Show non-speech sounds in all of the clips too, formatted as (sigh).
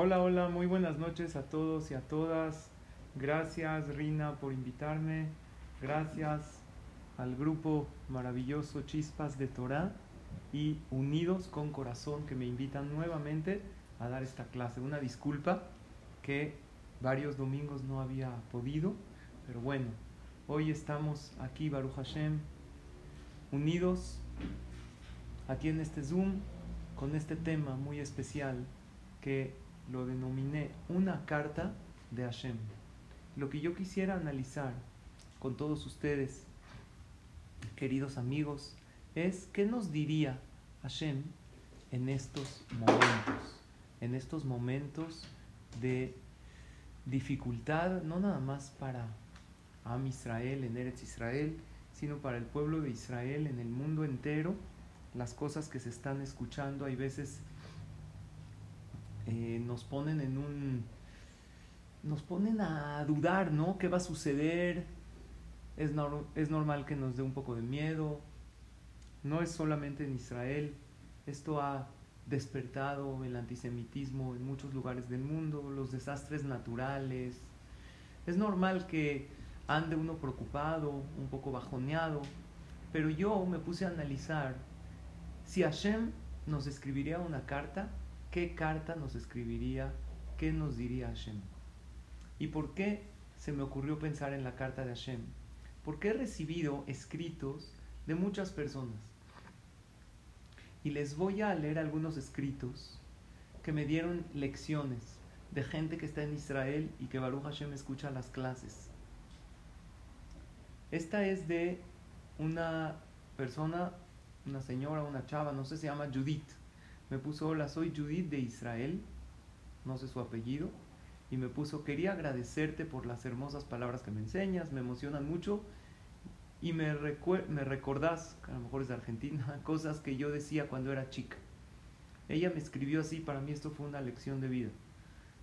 Hola, hola, muy buenas noches a todos y a todas. Gracias Rina por invitarme. Gracias al grupo maravilloso Chispas de Torah y Unidos con Corazón que me invitan nuevamente a dar esta clase. Una disculpa que varios domingos no había podido, pero bueno, hoy estamos aquí, Baruch Hashem, unidos aquí en este Zoom con este tema muy especial que lo denominé una carta de Hashem. Lo que yo quisiera analizar con todos ustedes, queridos amigos, es qué nos diría Hashem en estos momentos, en estos momentos de dificultad, no nada más para Am Israel, en Eretz Israel, sino para el pueblo de Israel en el mundo entero, las cosas que se están escuchando, hay veces eh, nos ponen en un... nos ponen a dudar, ¿no? ¿Qué va a suceder? Es, es normal que nos dé un poco de miedo. No es solamente en Israel. Esto ha despertado el antisemitismo en muchos lugares del mundo, los desastres naturales. Es normal que ande uno preocupado, un poco bajoneado, pero yo me puse a analizar si Hashem nos escribiría una carta ¿qué carta nos escribiría? ¿Qué nos diría Hashem? ¿Y por qué se me ocurrió pensar en la carta de Hashem? Porque he recibido escritos de muchas personas. Y les voy a leer algunos escritos que me dieron lecciones de gente que está en Israel y que Baruch Hashem escucha las clases. Esta es de una persona, una señora, una chava, no sé, se llama Judith me puso, hola, soy Judith de Israel, no sé su apellido, y me puso, quería agradecerte por las hermosas palabras que me enseñas, me emocionan mucho, y me, me recordás, a lo mejor es de Argentina, (laughs) cosas que yo decía cuando era chica. Ella me escribió así, para mí esto fue una lección de vida.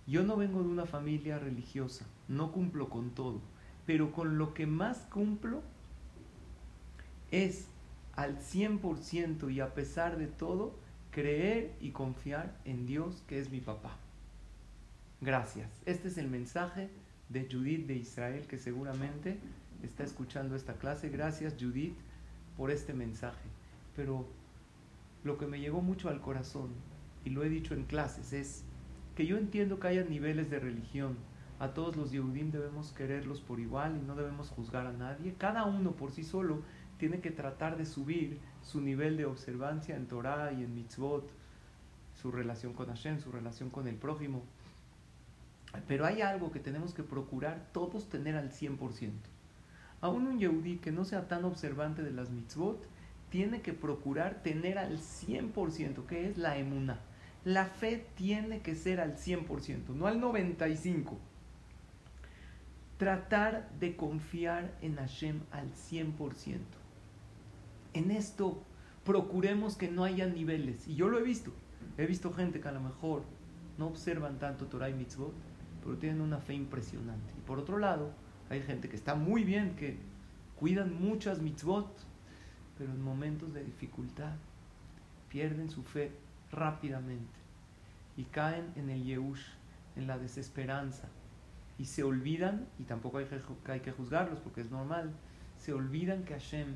Yo no vengo de una familia religiosa, no cumplo con todo, pero con lo que más cumplo es al 100% y a pesar de todo, creer y confiar en Dios que es mi papá. Gracias. Este es el mensaje de Judith de Israel que seguramente está escuchando esta clase. Gracias Judith por este mensaje. Pero lo que me llegó mucho al corazón, y lo he dicho en clases, es que yo entiendo que haya niveles de religión. A todos los Yehudim debemos quererlos por igual y no debemos juzgar a nadie. Cada uno por sí solo tiene que tratar de subir su nivel de observancia en Torah y en mitzvot, su relación con Hashem, su relación con el prójimo. Pero hay algo que tenemos que procurar todos tener al 100%. Aún un Yehudi que no sea tan observante de las mitzvot, tiene que procurar tener al 100%, que es la emuna. La fe tiene que ser al 100%, no al 95%. Tratar de confiar en Hashem al 100% en esto procuremos que no haya niveles. Y yo lo he visto. He visto gente que a lo mejor no observan tanto Torah y Mitzvot, pero tienen una fe impresionante. Y por otro lado, hay gente que está muy bien, que cuidan muchas Mitzvot, pero en momentos de dificultad pierden su fe rápidamente y caen en el Yehush, en la desesperanza. Y se olvidan, y tampoco hay que, hay que juzgarlos porque es normal, se olvidan que Hashem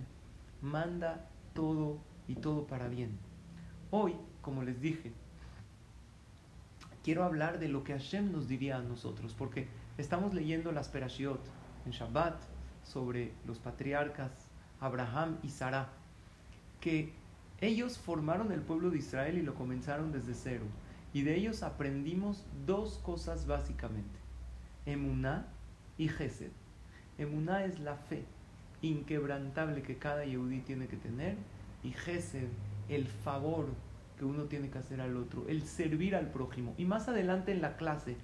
manda todo y todo para bien. Hoy, como les dije, quiero hablar de lo que Hashem nos diría a nosotros, porque estamos leyendo las Perashiot en Shabbat sobre los patriarcas Abraham y Sarah, que ellos formaron el pueblo de Israel y lo comenzaron desde cero. Y de ellos aprendimos dos cosas básicamente, Emuná y Gesed. Emuná es la fe, inquebrantable que cada Yehudí tiene que tener y Gesed, el favor que uno tiene que hacer al otro, el servir al prójimo. Y más adelante en la clase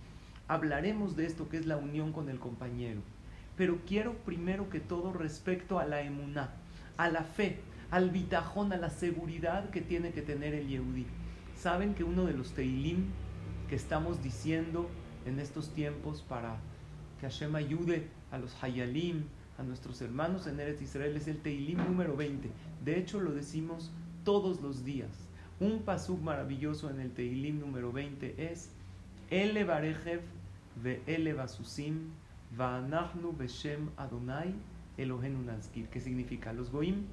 hablaremos de esto que es la unión con el compañero. Pero quiero primero que todo respecto a la emuná, a la fe, al bitajón, a la seguridad que tiene que tener el Yehudí. Saben que uno de los teilim que estamos diciendo en estos tiempos para que Hashem ayude a los hayalim, a nuestros hermanos en Eretz Israel es el Teilim número 20. De hecho, lo decimos todos los días. Un pasuk maravilloso en el Teilim número 20 es Ele barejev ve ele basusim anachnu beshem Adonai Elohenu nazkir. ¿Qué significa? Los goim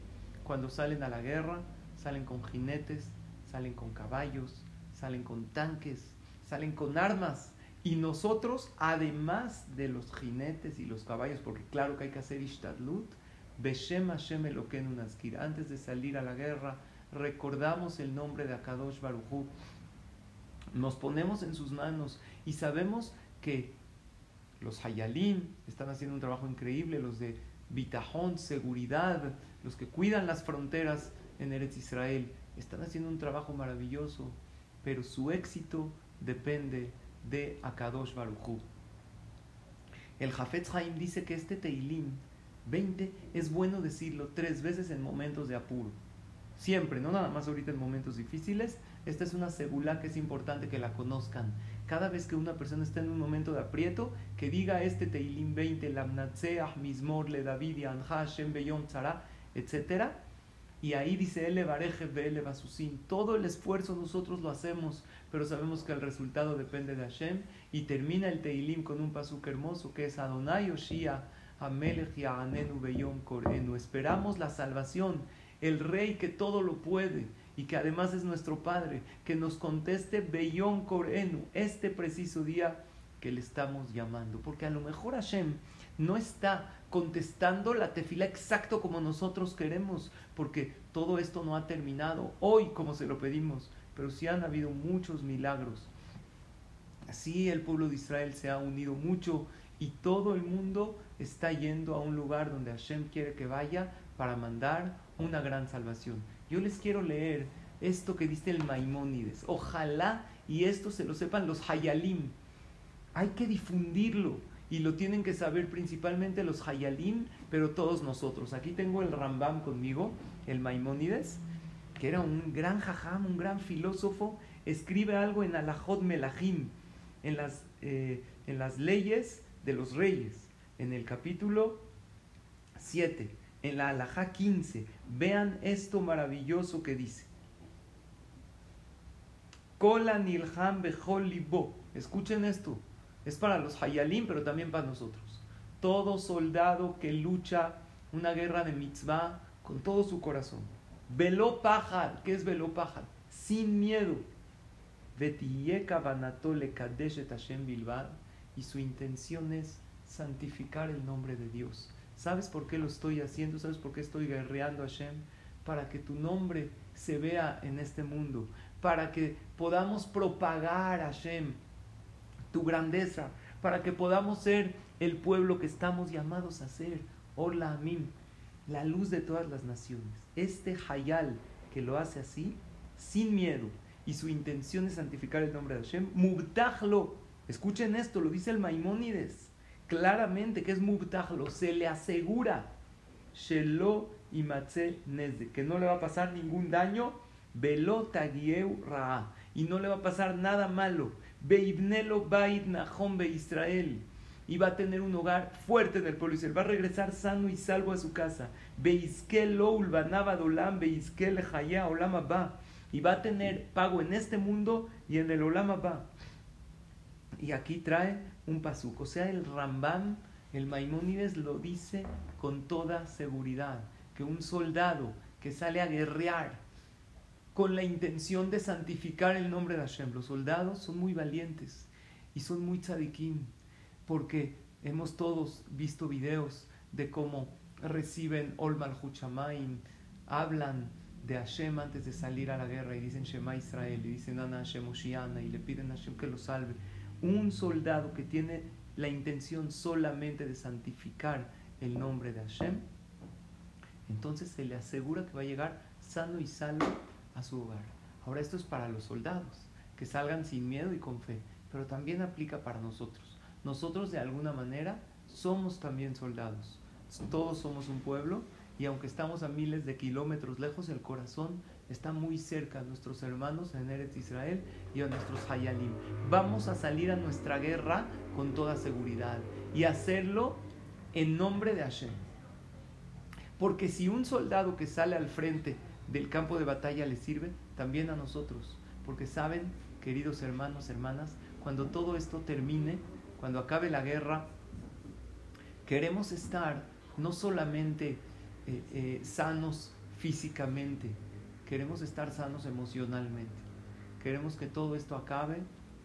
cuando salen a la guerra salen con jinetes, salen con caballos, salen con tanques, salen con armas. Y nosotros, además de los jinetes y los caballos, porque claro que hay que hacer ishtadlut, Beshem Hashem Elokeinu Nazkir. Antes de salir a la guerra, recordamos el nombre de Akadosh Baruchu. Nos ponemos en sus manos y sabemos que los Hayalim están haciendo un trabajo increíble, los de Bitajón, seguridad, los que cuidan las fronteras en Eretz Israel, están haciendo un trabajo maravilloso, pero su éxito depende de Akadosh Baruchu. El Jafetz Haim dice que este Teilim 20 es bueno decirlo tres veces en momentos de apuro. Siempre, no nada más ahorita en momentos difíciles. Esta es una segula que es importante que la conozcan. Cada vez que una persona está en un momento de aprieto, que diga este Teilim 20, Lamnatseah, Mismor, Le David, Anja, Shem, Beyon, Tzara, etc. Y ahí dice Ele Bareje, Ele Basusin. Todo el esfuerzo nosotros lo hacemos, pero sabemos que el resultado depende de Hashem. Y termina el Teilim con un pasuk hermoso que es Adonai Oshia Esperamos la salvación, el Rey que todo lo puede y que además es nuestro Padre, que nos conteste Beyom Korenu, este preciso día que le estamos llamando. Porque a lo mejor Hashem no está contestando la tefila exacto como nosotros queremos, porque todo esto no ha terminado hoy como se lo pedimos, pero sí han habido muchos milagros. Así el pueblo de Israel se ha unido mucho y todo el mundo está yendo a un lugar donde Hashem quiere que vaya para mandar una gran salvación. Yo les quiero leer esto que dice el Maimónides. Ojalá y esto se lo sepan los Hayalim. Hay que difundirlo y lo tienen que saber principalmente los Hayalim, pero todos nosotros. Aquí tengo el Rambam conmigo, el Maimónides, que era un gran jajam, un gran filósofo, escribe algo en Alajot Melahim, en las, eh, en las leyes de los reyes en el capítulo 7, en la alajá 15. Vean esto maravilloso que dice. Kola nilham libo. Escuchen esto. Es para los hayalim, pero también para nosotros. Todo soldado que lucha una guerra de mitzvah con todo su corazón. Velo pajar. ¿Qué es velo pajar? Sin miedo. Y su intención es santificar el nombre de Dios. ¿Sabes por qué lo estoy haciendo? ¿Sabes por qué estoy guerreando a Hashem? Para que tu nombre se vea en este mundo, para que podamos propagar a Hashem tu grandeza, para que podamos ser el pueblo que estamos llamados a ser. Hola Amin, la luz de todas las naciones. Este Hayal que lo hace así, sin miedo, y su intención es santificar el nombre de Hashem, Mubtahlo. Escuchen esto, lo dice el Maimónides claramente que es mubtahlo, se le asegura shelo y nezde, que no le va a pasar ningún daño, velo ra, y no le va a pasar nada malo, beibnelo bait nahom be Israel, y va a tener un hogar fuerte en el pueblo Israel, va a regresar sano y salvo a su casa, dolam, beiskel haya y va a tener pago en este mundo y en el olama ba. Y aquí trae un pasuk. O sea, el Rambam, el Maimónides lo dice con toda seguridad, que un soldado que sale a guerrear con la intención de santificar el nombre de Hashem, los soldados son muy valientes y son muy tzadikim, porque hemos todos visto videos de cómo reciben Olmal Huchamaim, hablan de Hashem antes de salir a la guerra y dicen Shema Israel y dicen Ana Hashem Oshiana y le piden a Hashem que lo salve. Un soldado que tiene la intención solamente de santificar el nombre de Hashem, entonces se le asegura que va a llegar sano y salvo a su hogar. Ahora esto es para los soldados, que salgan sin miedo y con fe, pero también aplica para nosotros. Nosotros de alguna manera somos también soldados. Todos somos un pueblo y aunque estamos a miles de kilómetros lejos, el corazón está muy cerca a nuestros hermanos en Eretz Israel y a nuestros Hayalim. Vamos a salir a nuestra guerra con toda seguridad y hacerlo en nombre de Hashem. Porque si un soldado que sale al frente del campo de batalla le sirve, también a nosotros. Porque saben, queridos hermanos, hermanas, cuando todo esto termine, cuando acabe la guerra, queremos estar no solamente eh, eh, sanos físicamente, queremos estar sanos emocionalmente. Queremos que todo esto acabe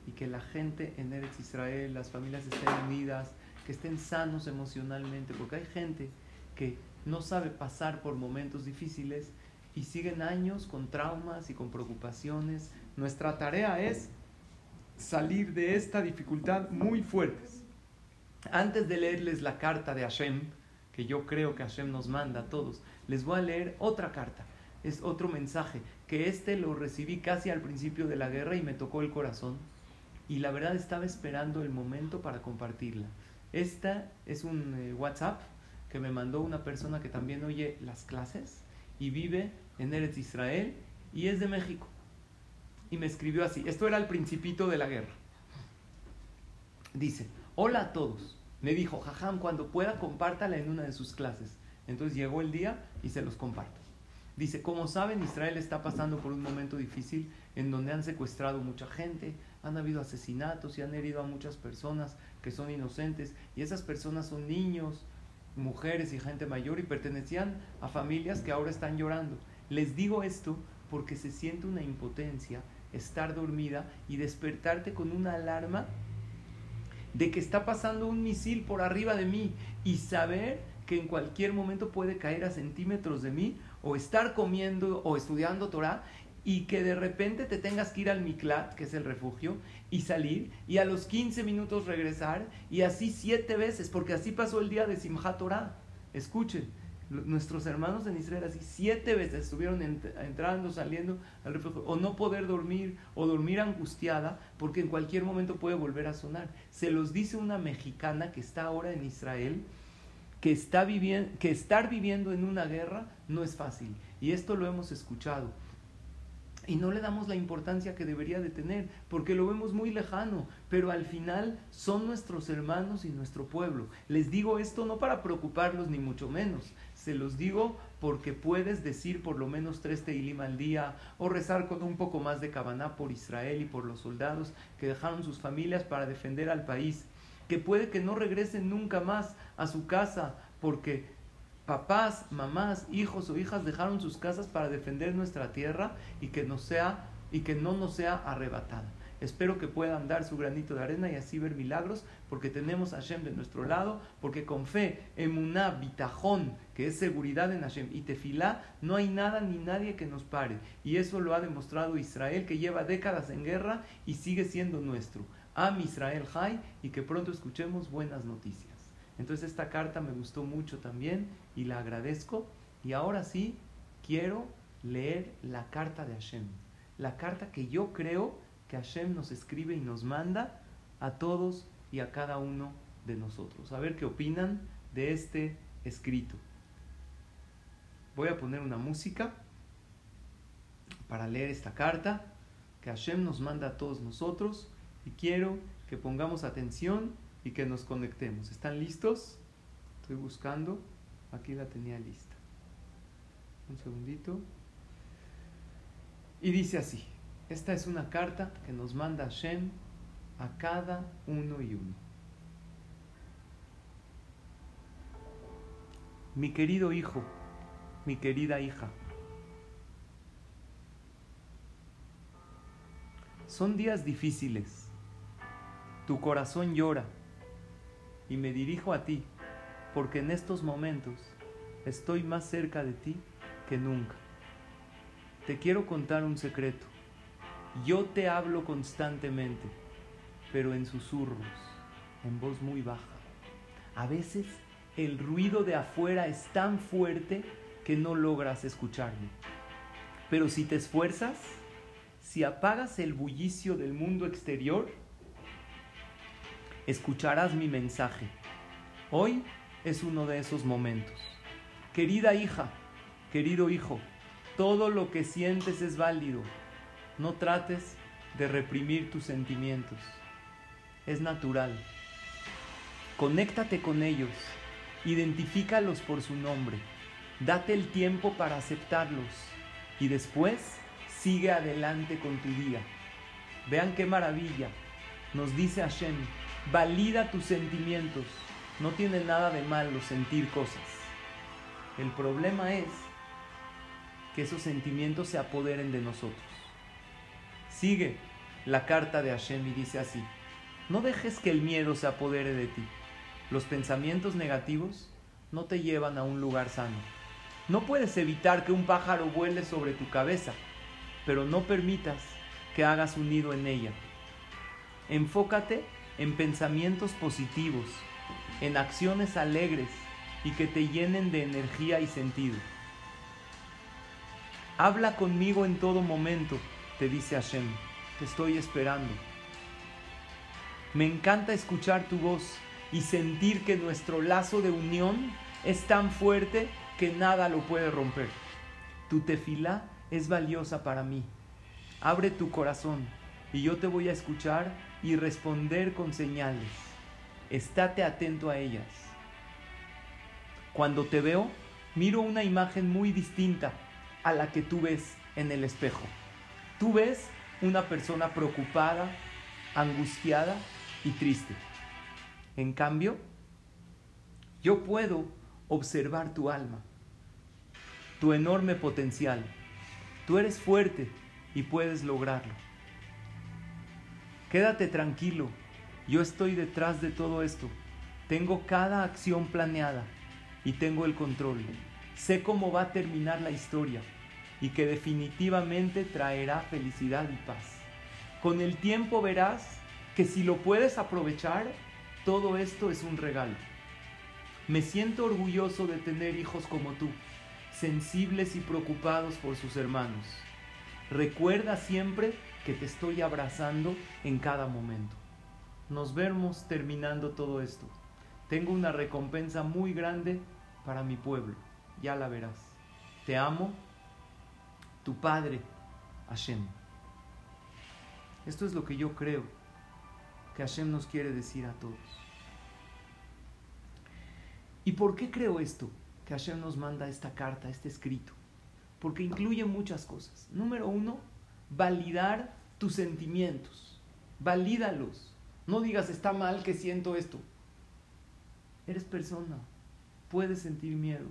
y que la gente en Eretz Israel, las familias estén unidas, que estén sanos emocionalmente, porque hay gente que no sabe pasar por momentos difíciles y siguen años con traumas y con preocupaciones. Nuestra tarea es salir de esta dificultad muy fuertes. Antes de leerles la carta de Hashem, que yo creo que Hashem nos manda a todos, les voy a leer otra carta. Es otro mensaje, que este lo recibí casi al principio de la guerra y me tocó el corazón. Y la verdad estaba esperando el momento para compartirla. Esta es un eh, WhatsApp que me mandó una persona que también oye las clases y vive en Eretz Israel y es de México. Y me escribió así, esto era el principito de la guerra. Dice, hola a todos. Me dijo, jajam, cuando pueda compártala en una de sus clases. Entonces llegó el día y se los comparto. Dice, como saben, Israel está pasando por un momento difícil en donde han secuestrado mucha gente, han habido asesinatos y han herido a muchas personas que son inocentes y esas personas son niños, mujeres y gente mayor y pertenecían a familias que ahora están llorando. Les digo esto porque se siente una impotencia estar dormida y despertarte con una alarma de que está pasando un misil por arriba de mí y saber que en cualquier momento puede caer a centímetros de mí o estar comiendo o estudiando Torah y que de repente te tengas que ir al Miklat, que es el refugio, y salir, y a los 15 minutos regresar, y así siete veces, porque así pasó el día de Simchat Torah. Escuchen, nuestros hermanos en Israel así siete veces estuvieron entrando, saliendo al refugio, o no poder dormir, o dormir angustiada, porque en cualquier momento puede volver a sonar. Se los dice una mexicana que está ahora en Israel, que, está viviendo, que estar viviendo en una guerra no es fácil. Y esto lo hemos escuchado y no le damos la importancia que debería de tener, porque lo vemos muy lejano, pero al final son nuestros hermanos y nuestro pueblo. Les digo esto no para preocuparlos ni mucho menos, se los digo porque puedes decir por lo menos tres teilim al día o rezar con un poco más de cabaná por Israel y por los soldados que dejaron sus familias para defender al país, que puede que no regresen nunca más a su casa porque papás, mamás, hijos o hijas dejaron sus casas para defender nuestra tierra y que no sea y que no nos sea arrebatada. Espero que puedan dar su granito de arena y así ver milagros, porque tenemos a Hashem de nuestro lado, porque con fe, emuná, bitajón, que es seguridad en Hashem, y tefilá, no hay nada ni nadie que nos pare. Y eso lo ha demostrado Israel, que lleva décadas en guerra y sigue siendo nuestro. Am Israel Jai, y que pronto escuchemos buenas noticias. Entonces esta carta me gustó mucho también y la agradezco. Y ahora sí quiero leer la carta de Hashem. La carta que yo creo que Hashem nos escribe y nos manda a todos y a cada uno de nosotros. A ver qué opinan de este escrito. Voy a poner una música para leer esta carta que Hashem nos manda a todos nosotros y quiero que pongamos atención y que nos conectemos. ¿Están listos? Estoy buscando. Aquí la tenía lista. Un segundito. Y dice así. Esta es una carta que nos manda Hashem a cada uno y uno. Mi querido hijo, mi querida hija, son días difíciles. Tu corazón llora y me dirijo a ti, porque en estos momentos estoy más cerca de ti que nunca. Te quiero contar un secreto. Yo te hablo constantemente, pero en susurros, en voz muy baja. A veces el ruido de afuera es tan fuerte que no logras escucharme. Pero si te esfuerzas, si apagas el bullicio del mundo exterior, escucharás mi mensaje. Hoy es uno de esos momentos. Querida hija, querido hijo, todo lo que sientes es válido. No trates de reprimir tus sentimientos. Es natural. Conéctate con ellos. Identifícalos por su nombre. Date el tiempo para aceptarlos. Y después sigue adelante con tu día. Vean qué maravilla nos dice Hashem, valida tus sentimientos. No tiene nada de malo sentir cosas. El problema es que esos sentimientos se apoderen de nosotros. Sigue la carta de Hashem y dice así, no dejes que el miedo se apodere de ti. Los pensamientos negativos no te llevan a un lugar sano. No puedes evitar que un pájaro vuele sobre tu cabeza, pero no permitas que hagas un nido en ella. Enfócate en pensamientos positivos, en acciones alegres y que te llenen de energía y sentido. Habla conmigo en todo momento, te dice Hashem, te estoy esperando. Me encanta escuchar tu voz y sentir que nuestro lazo de unión es tan fuerte que nada lo puede romper. Tu tefilá es valiosa para mí. Abre tu corazón y yo te voy a escuchar y responder con señales. Estate atento a ellas. Cuando te veo, miro una imagen muy distinta a la que tú ves en el espejo. Tú ves una persona preocupada, angustiada y triste. En cambio, yo puedo observar tu alma, tu enorme potencial. Tú eres fuerte y puedes lograrlo. Quédate tranquilo, yo estoy detrás de todo esto. Tengo cada acción planeada y tengo el control. Sé cómo va a terminar la historia y que definitivamente traerá felicidad y paz. Con el tiempo verás que si lo puedes aprovechar, todo esto es un regalo. Me siento orgulloso de tener hijos como tú, sensibles y preocupados por sus hermanos. Recuerda siempre que te estoy abrazando en cada momento. Nos vemos terminando todo esto. Tengo una recompensa muy grande para mi pueblo. Ya la verás. Te amo, tu Padre, Hashem. Esto es lo que yo creo que Hashem nos quiere decir a todos. ¿Y por qué creo esto? Que Hashem nos manda esta carta, este escrito. Porque incluye muchas cosas. Número uno, validar tus sentimientos. Valídalos. No digas, está mal que siento esto. Eres persona. Puedes sentir miedo.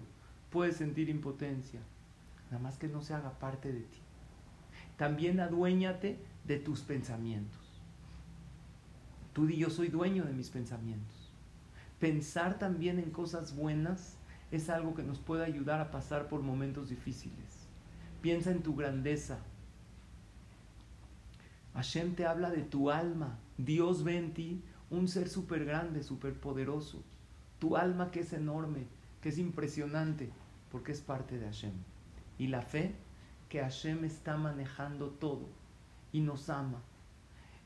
Puedes sentir impotencia. Nada más que no se haga parte de ti. También aduéñate de tus pensamientos. Tú di, yo soy dueño de mis pensamientos. Pensar también en cosas buenas es algo que nos puede ayudar a pasar por momentos difíciles. Piensa en tu grandeza, Hashem te habla de tu alma. Dios ve en ti un ser súper grande, súper poderoso. Tu alma que es enorme, que es impresionante, porque es parte de Hashem. Y la fe que Hashem está manejando todo y nos ama.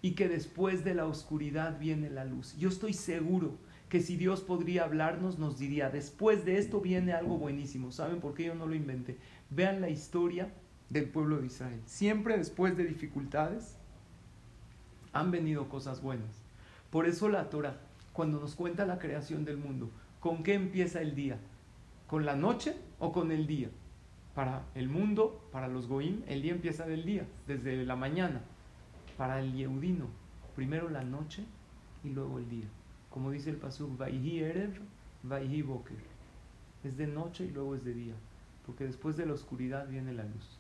Y que después de la oscuridad viene la luz. Yo estoy seguro que si Dios podría hablarnos, nos diría, después de esto viene algo buenísimo. ¿Saben por qué yo no lo inventé? Vean la historia del pueblo de Israel. Siempre después de dificultades, han venido cosas buenas. Por eso la Torah, cuando nos cuenta la creación del mundo, ¿con qué empieza el día? ¿Con la noche o con el día? Para el mundo, para los goim, el día empieza del día, desde la mañana. Para el yehudino, primero la noche y luego el día. Como dice el pasuk, Vaihi Erev, Vaihi Boker. Es de noche y luego es de día, porque después de la oscuridad viene la luz.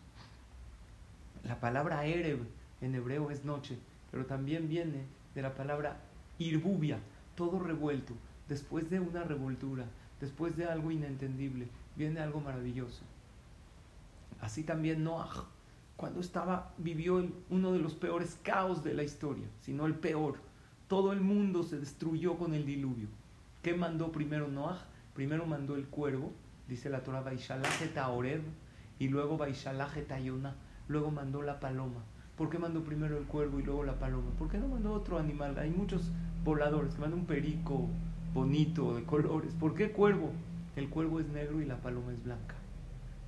La palabra Erev en hebreo es noche, pero también viene de la palabra irbubia, todo revuelto. Después de una revoltura, después de algo inentendible, viene algo maravilloso. Así también Noah, cuando estaba, vivió uno de los peores caos de la historia, sino el peor. Todo el mundo se destruyó con el diluvio. ¿Qué mandó primero Noah? Primero mandó el cuervo, dice la Torah, Baishalaje Oreb, y luego Baishalaje Tayona, luego mandó la paloma. ¿Por qué mandó primero el cuervo y luego la paloma? ¿Por qué no mandó otro animal? Hay muchos voladores que mandan un perico bonito, de colores. ¿Por qué cuervo? El cuervo es negro y la paloma es blanca.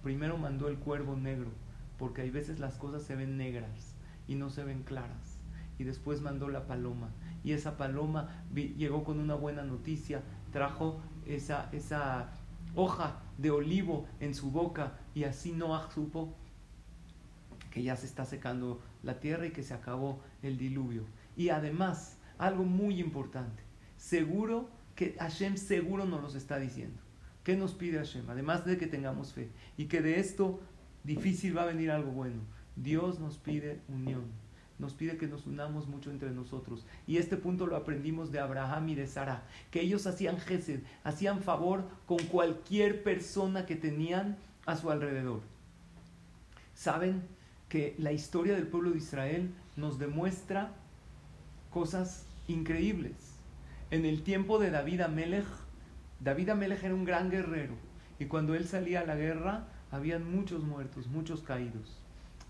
Primero mandó el cuervo negro, porque hay veces las cosas se ven negras y no se ven claras. Y después mandó la paloma. Y esa paloma llegó con una buena noticia, trajo esa, esa hoja de olivo en su boca y así Noah supo que ya se está secando la tierra y que se acabó el diluvio. Y además, algo muy importante. Seguro que Hashem seguro nos los está diciendo. ¿Qué nos pide Hashem? Además de que tengamos fe y que de esto difícil va a venir algo bueno. Dios nos pide unión. Nos pide que nos unamos mucho entre nosotros. Y este punto lo aprendimos de Abraham y de Sara, que ellos hacían gesed, hacían favor con cualquier persona que tenían a su alrededor. Saben que la historia del pueblo de Israel nos demuestra cosas increíbles. En el tiempo de David Amelech, David Amelech era un gran guerrero y cuando él salía a la guerra habían muchos muertos, muchos caídos.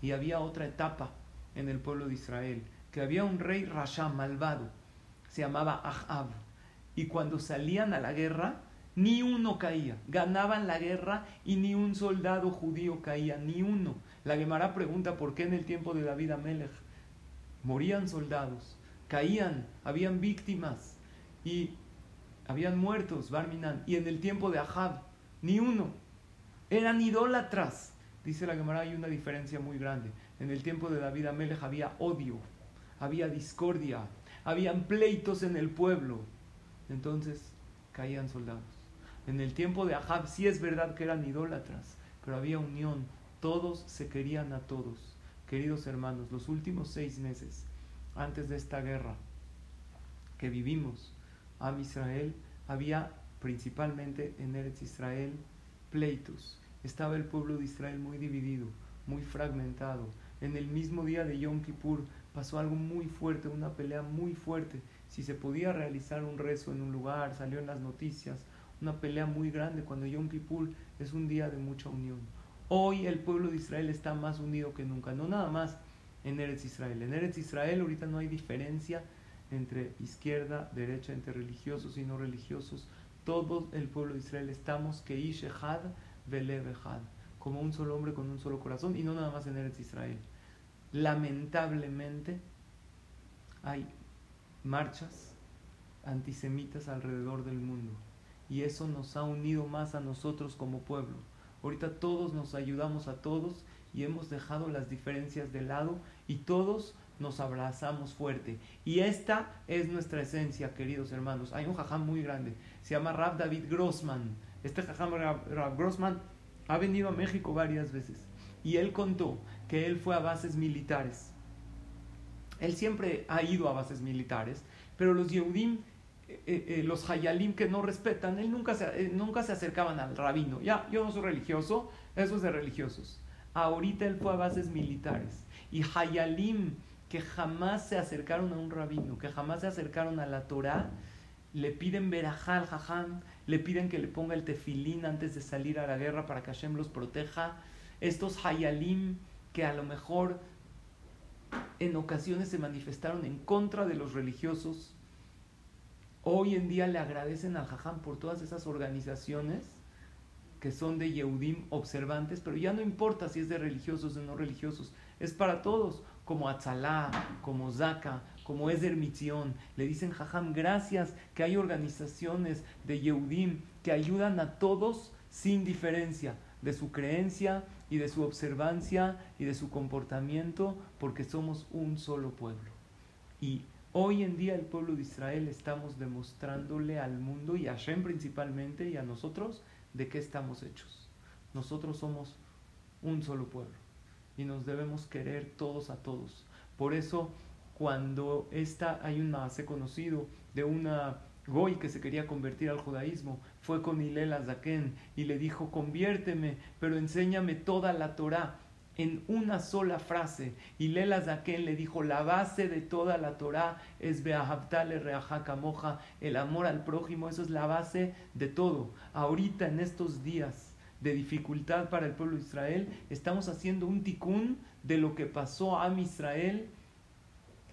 Y había otra etapa en el pueblo de Israel, que había un rey Rasha malvado, se llamaba Ahab. Y cuando salían a la guerra, ni uno caía. Ganaban la guerra y ni un soldado judío caía, ni uno. La Gemara pregunta por qué en el tiempo de David Amelech morían soldados, caían, habían víctimas y habían muertos, Barminan. Y en el tiempo de Ahab, ni uno. Eran idólatras. Dice la Gemara, hay una diferencia muy grande. En el tiempo de David Amelech había odio, había discordia, habían pleitos en el pueblo. Entonces caían soldados. En el tiempo de Ahab sí es verdad que eran idólatras, pero había unión. Todos se querían a todos. Queridos hermanos, los últimos seis meses antes de esta guerra que vivimos, a Israel había principalmente en Eretz Israel pleitos. Estaba el pueblo de Israel muy dividido, muy fragmentado. En el mismo día de Yom Kippur pasó algo muy fuerte, una pelea muy fuerte. Si se podía realizar un rezo en un lugar, salió en las noticias, una pelea muy grande cuando Yom Kippur es un día de mucha unión. Hoy el pueblo de Israel está más unido que nunca, no nada más en Eretz Israel. En Eretz Israel ahorita no hay diferencia entre izquierda, derecha, entre religiosos y no religiosos. Todo el pueblo de Israel estamos que Ishehad Velevehad, como un solo hombre con un solo corazón y no nada más en Eretz Israel. Lamentablemente hay marchas antisemitas alrededor del mundo y eso nos ha unido más a nosotros como pueblo. Ahorita todos nos ayudamos a todos y hemos dejado las diferencias de lado y todos nos abrazamos fuerte. Y esta es nuestra esencia, queridos hermanos. Hay un jajam muy grande, se llama Rab David Grossman. Este jajam Rab, Grossman ha venido a México varias veces y él contó que él fue a bases militares. Él siempre ha ido a bases militares, pero los Yehudim, eh, eh, eh, los Hayalim que no respetan, él nunca se, nunca se acercaban al rabino. Ya, yo no soy religioso, eso es de religiosos. Ahorita él fue a bases militares y Hayalim que jamás se acercaron a un rabino, que jamás se acercaron a la Torah, le piden verajal jajam, le piden que le ponga el tefilín antes de salir a la guerra para que Hashem los proteja. Estos hayalim que a lo mejor en ocasiones se manifestaron en contra de los religiosos, hoy en día le agradecen al jajam por todas esas organizaciones que son de Yehudim observantes, pero ya no importa si es de religiosos o no religiosos, es para todos como Atzalá, como Zaka, como Ezer Mitzion. Le dicen, Jajam, gracias que hay organizaciones de Yehudim que ayudan a todos sin diferencia de su creencia y de su observancia y de su comportamiento, porque somos un solo pueblo. Y hoy en día el pueblo de Israel estamos demostrándole al mundo y a Shem principalmente y a nosotros de qué estamos hechos. Nosotros somos un solo pueblo y nos debemos querer todos a todos. Por eso, cuando esta, hay un he conocido de una Goy que se quería convertir al judaísmo, fue con Hilel Azaken y le dijo, conviérteme, pero enséñame toda la Torah en una sola frase. Lela Zaken le dijo, la base de toda la Torah es Beahabtale Moja, el amor al prójimo, eso es la base de todo. Ahorita en estos días de dificultad para el pueblo de Israel, estamos haciendo un tikkun de lo que pasó a Israel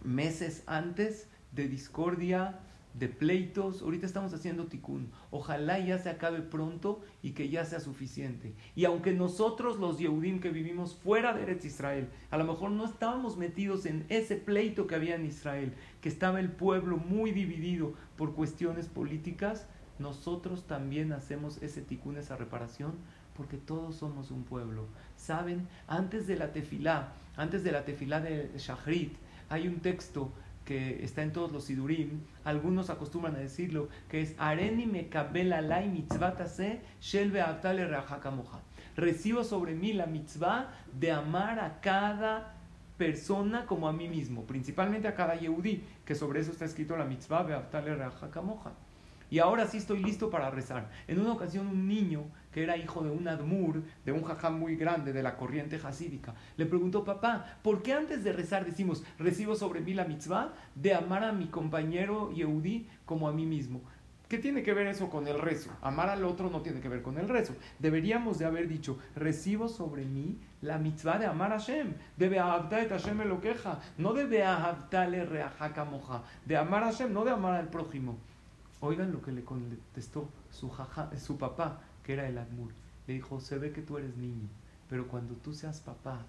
meses antes de discordia, de pleitos. Ahorita estamos haciendo tikkun. Ojalá ya se acabe pronto y que ya sea suficiente. Y aunque nosotros los Yehudim que vivimos fuera de Eretz Israel, a lo mejor no estábamos metidos en ese pleito que había en Israel, que estaba el pueblo muy dividido por cuestiones políticas, nosotros también hacemos ese tikkun, esa reparación, porque todos somos un pueblo. ¿Saben? Antes de la tefilá, antes de la tefilá de Shachrit, hay un texto que está en todos los sidurim, algunos acostumbran a decirlo, que es Areni mekabel lai mitzvah se shel Recibo sobre mí la mitzvah de amar a cada persona como a mí mismo, principalmente a cada Yehudi, que sobre eso está escrito la mitzvah be'aftale kamoja. Y ahora sí estoy listo para rezar. En una ocasión un niño que era hijo de un admur, de un jajam muy grande de la corriente hasídica, le preguntó, papá, ¿por qué antes de rezar decimos, recibo sobre mí la mitzvah de amar a mi compañero Yehudi como a mí mismo? ¿Qué tiene que ver eso con el rezo? Amar al otro no tiene que ver con el rezo. Deberíamos de haber dicho, recibo sobre mí la mitzvah de amar a Hashem. Debe et Hashem queja. No debe ahabtale moja. De amar a Hashem, no de amar al prójimo. Oigan lo que le contestó su, su papá, que era el Admur. Le dijo, se ve que tú eres niño, pero cuando tú seas papá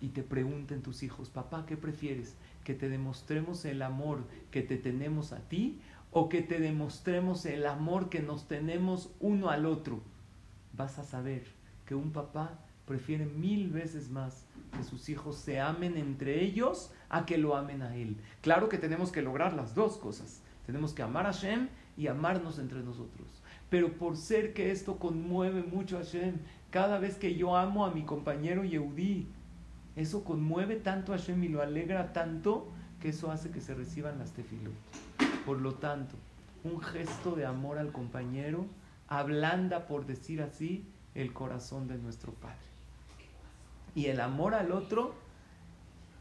y te pregunten tus hijos, papá, ¿qué prefieres? ¿Que te demostremos el amor que te tenemos a ti o que te demostremos el amor que nos tenemos uno al otro, vas a saber que un papá prefiere mil veces más que sus hijos se amen entre ellos a que lo amen a él. Claro que tenemos que lograr las dos cosas. Tenemos que amar a Hashem y amarnos entre nosotros. Pero por ser que esto conmueve mucho a Hashem, cada vez que yo amo a mi compañero Yehudi, eso conmueve tanto a Hashem y lo alegra tanto que eso hace que se reciban las tefilot. Por lo tanto, un gesto de amor al compañero ablanda, por decir así, el corazón de nuestro Padre. Y el amor al otro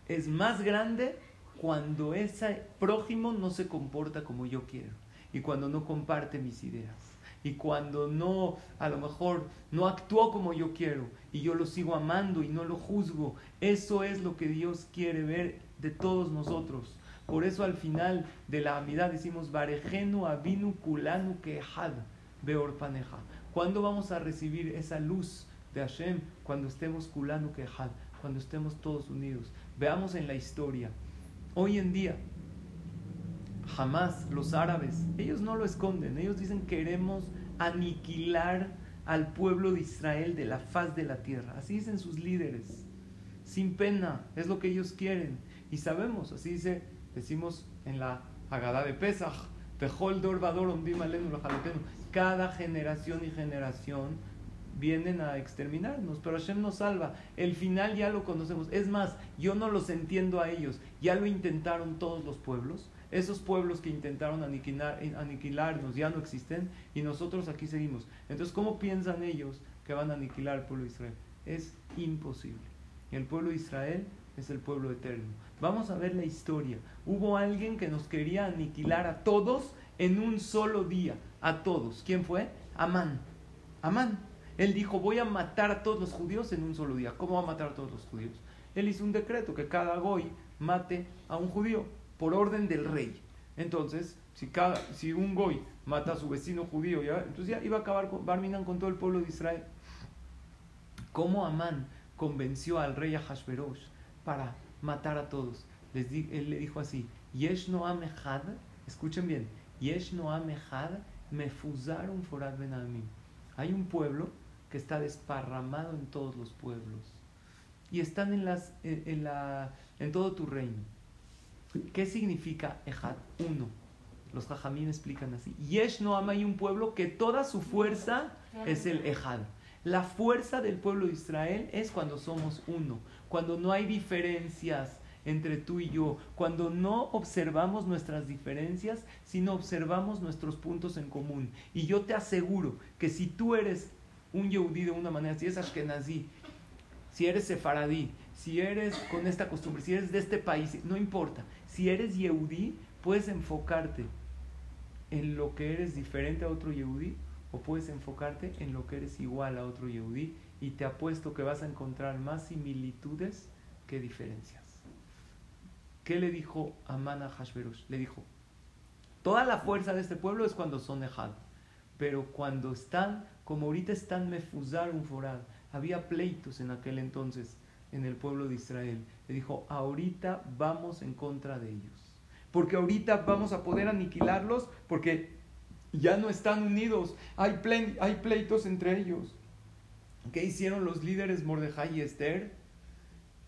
es más grande cuando ese prójimo no se comporta como yo quiero y cuando no comparte mis ideas y cuando no, a lo mejor no actuó como yo quiero y yo lo sigo amando y no lo juzgo. Eso es lo que Dios quiere ver de todos nosotros. Por eso al final de la amidad decimos, Barejenu avinu kulanu kehad beorpaneja. ¿Cuándo vamos a recibir esa luz de Hashem? Cuando estemos kulanu kehad, cuando estemos todos unidos. Veamos en la historia. Hoy en día, jamás los árabes, ellos no lo esconden, ellos dicen queremos aniquilar al pueblo de Israel de la faz de la tierra. Así dicen sus líderes, sin pena, es lo que ellos quieren. Y sabemos, así dice decimos en la Haggadah de Pesach, cada generación y generación vienen a exterminarnos, pero Hashem nos salva. El final ya lo conocemos. Es más, yo no los entiendo a ellos. Ya lo intentaron todos los pueblos. Esos pueblos que intentaron aniquilar, aniquilarnos ya no existen y nosotros aquí seguimos. Entonces, ¿cómo piensan ellos que van a aniquilar al pueblo de Israel? Es imposible. El pueblo de Israel es el pueblo eterno. Vamos a ver la historia. Hubo alguien que nos quería aniquilar a todos en un solo día. A todos. ¿Quién fue? Amán. Amán. Él dijo, voy a matar a todos los judíos en un solo día. ¿Cómo va a matar a todos los judíos? Él hizo un decreto que cada goy mate a un judío por orden del rey. Entonces, si, cada, si un goy mata a su vecino judío, entonces ya iba a acabar con, Barminan con todo el pueblo de Israel. ¿Cómo Amán convenció al rey Ahashverosh para matar a todos. Él le dijo así, Yesh no amejad, escuchen bien, Yesh no amejad mefuzaron forad benamim. Hay un pueblo que está desparramado en todos los pueblos y están en, las, en, la, en todo tu reino. ¿Qué significa Ejad? Uno. Los jajamín explican así. Yesh no ama hay un pueblo que toda su fuerza es el Ejad. La fuerza del pueblo de Israel es cuando somos uno, cuando no hay diferencias entre tú y yo, cuando no observamos nuestras diferencias, sino observamos nuestros puntos en común. Y yo te aseguro que si tú eres un Yehudí de una manera, si eres Ashkenazí, si eres sefaradí, si eres con esta costumbre, si eres de este país, no importa, si eres Yehudí, puedes enfocarte en lo que eres diferente a otro Yehudí o puedes enfocarte en lo que eres igual a otro Yehudí y te apuesto que vas a encontrar más similitudes que diferencias. ¿Qué le dijo Amana Hashverosh? Le dijo, toda la fuerza de este pueblo es cuando son Ejad, pero cuando están, como ahorita están Mefuzar un foral, había pleitos en aquel entonces en el pueblo de Israel. Le dijo, ahorita vamos en contra de ellos, porque ahorita vamos a poder aniquilarlos porque ya no están unidos, hay, hay pleitos entre ellos. ¿Qué hicieron los líderes Mordejai y Esther?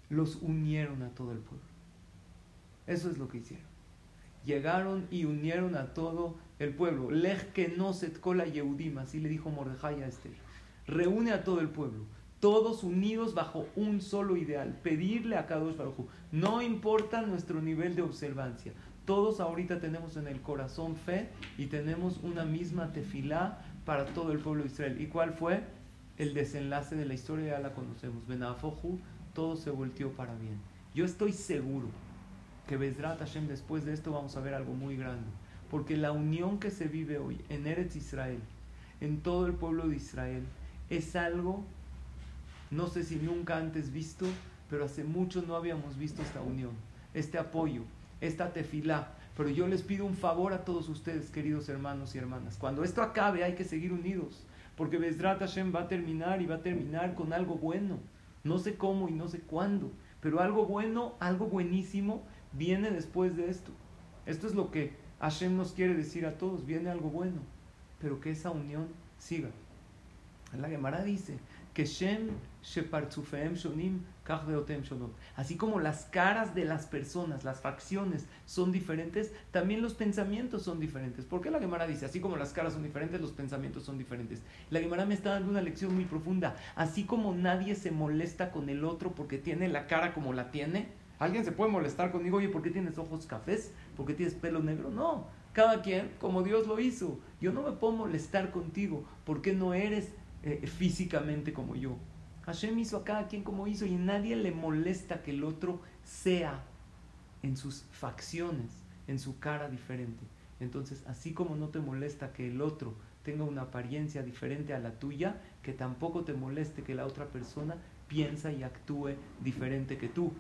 Los unieron a todo el pueblo. Eso es lo que hicieron. Llegaron y unieron a todo el pueblo. Se cola Yehudim, así le dijo Mordejai a Esther. Reúne a todo el pueblo, todos unidos bajo un solo ideal, pedirle a Kadosh Baruj No importa nuestro nivel de observancia, todos ahorita tenemos en el corazón fe y tenemos una misma tefilá para todo el pueblo de Israel. ¿Y cuál fue? El desenlace de la historia ya la conocemos. Benafoju, todo se volteó para bien. Yo estoy seguro que Bezrat Hashem después de esto vamos a ver algo muy grande. Porque la unión que se vive hoy en Eretz Israel, en todo el pueblo de Israel, es algo, no sé si nunca antes visto, pero hace mucho no habíamos visto esta unión, este apoyo, esta tefilá. Pero yo les pido un favor a todos ustedes, queridos hermanos y hermanas. Cuando esto acabe hay que seguir unidos, porque Bezrat Hashem va a terminar y va a terminar con algo bueno. No sé cómo y no sé cuándo, pero algo bueno, algo buenísimo viene después de esto. Esto es lo que Hashem nos quiere decir a todos, viene algo bueno, pero que esa unión siga. La Gemara dice que Shem Shonim Así como las caras de las personas, las facciones son diferentes, también los pensamientos son diferentes. ¿Por qué la Gemara dice, así como las caras son diferentes, los pensamientos son diferentes? La Gemara me está dando una lección muy profunda. Así como nadie se molesta con el otro porque tiene la cara como la tiene, ¿alguien se puede molestar conmigo? Oye, ¿por qué tienes ojos cafés? ¿Por qué tienes pelo negro? No, cada quien como Dios lo hizo. Yo no me puedo molestar contigo porque no eres eh, físicamente como yo. Hashem hizo a cada quien como hizo y nadie le molesta que el otro sea en sus facciones, en su cara diferente. Entonces, así como no te molesta que el otro tenga una apariencia diferente a la tuya, que tampoco te moleste que la otra persona piensa y actúe diferente que tú.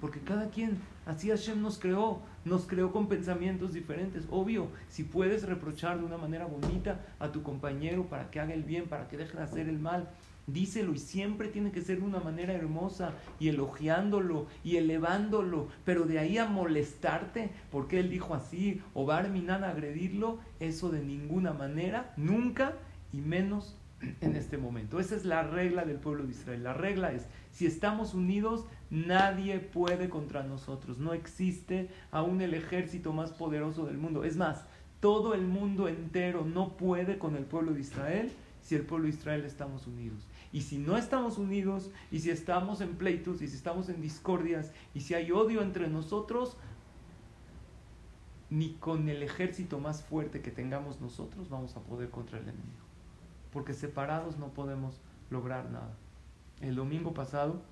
Porque cada quien, así Hashem nos creó, nos creó con pensamientos diferentes. Obvio, si puedes reprochar de una manera bonita a tu compañero para que haga el bien, para que deje de hacer el mal, díselo y siempre tiene que ser de una manera hermosa y elogiándolo y elevándolo, pero de ahí a molestarte porque él dijo así o Barminan agredirlo, eso de ninguna manera, nunca y menos en este momento. Esa es la regla del pueblo de Israel. La regla es, si estamos unidos, nadie puede contra nosotros. No existe aún el ejército más poderoso del mundo. Es más, todo el mundo entero no puede con el pueblo de Israel si el pueblo de Israel estamos unidos. Y si no estamos unidos, y si estamos en pleitos, y si estamos en discordias, y si hay odio entre nosotros, ni con el ejército más fuerte que tengamos nosotros vamos a poder contra el enemigo. Porque separados no podemos lograr nada. El domingo pasado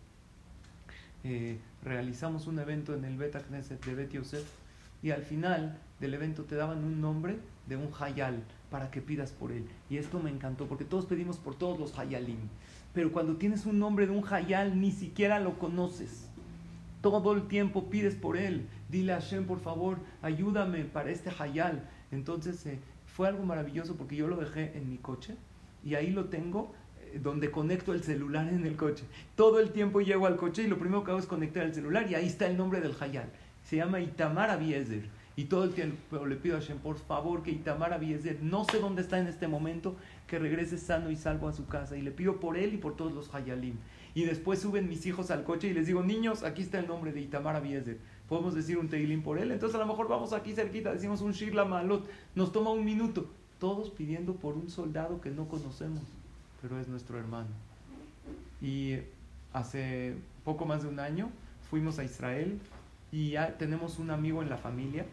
realizamos un evento en el Beta Knesset de Bet Yosef y al final del evento te daban un nombre de un hayal para que pidas por él. Y esto me encantó porque todos pedimos por todos los hayalim. Pero cuando tienes un nombre de un hayal ni siquiera lo conoces. Todo el tiempo pides por él. Dile a Hashem, por favor, ayúdame para este hayal. Entonces eh, fue algo maravilloso porque yo lo dejé en mi coche y ahí lo tengo donde conecto el celular en el coche. Todo el tiempo llego al coche y lo primero que hago es conectar el celular y ahí está el nombre del hayal. Se llama Itamar Abiezer. Y todo el tiempo le pido a Hashem, por favor, que Itamar Abiezer, no sé dónde está en este momento, que regrese sano y salvo a su casa. Y le pido por él y por todos los Hayalim. Y después suben mis hijos al coche y les digo, niños, aquí está el nombre de Itamar Abiezer. Podemos decir un Teilim por él. Entonces a lo mejor vamos aquí cerquita, decimos un Shirla Malot. Nos toma un minuto. Todos pidiendo por un soldado que no conocemos, pero es nuestro hermano. Y hace poco más de un año fuimos a Israel y ya tenemos un amigo en la familia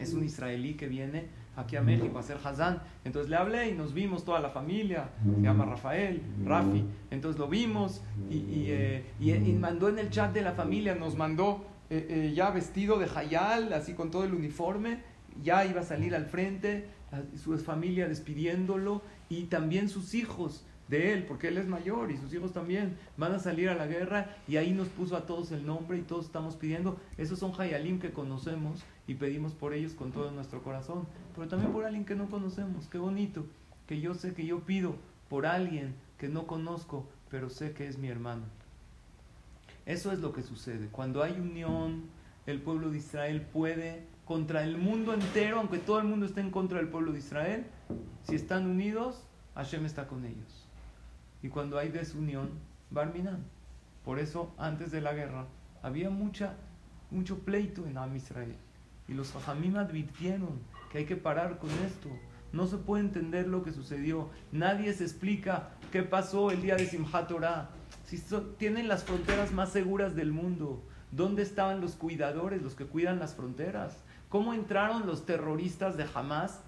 es un israelí que viene aquí a México a hacer Hazán. Entonces le hablé y nos vimos toda la familia, se llama Rafael, Rafi. Entonces lo vimos y, eh, mandó en el chat de la familia, nos mandó eh, eh, ya vestido de Hayal, así con todo el uniforme, ya iba a salir al frente, su familia despidiéndolo y también sus hijos de él, porque él es mayor y sus hijos también van a salir a la guerra y ahí nos puso a todos el nombre y todos estamos pidiendo, esos son Hayalim que conocemos y pedimos por ellos con todo nuestro corazón, pero también por alguien que no conocemos, qué bonito, que yo sé que yo pido por alguien que no conozco, pero sé que es mi hermano. Eso es lo que sucede, cuando hay unión, el pueblo de Israel puede contra el mundo entero, aunque todo el mundo esté en contra del pueblo de Israel, si están unidos, Hashem está con ellos y cuando hay desunión, Barminan. Por eso, antes de la guerra, había mucha mucho pleito en Am Israel. Y los Jajamim advirtieron que hay que parar con esto. No se puede entender lo que sucedió. Nadie se explica qué pasó el día de Simchat Torah. Si tienen las fronteras más seguras del mundo, ¿dónde estaban los cuidadores, los que cuidan las fronteras? ¿Cómo entraron los terroristas de Hamas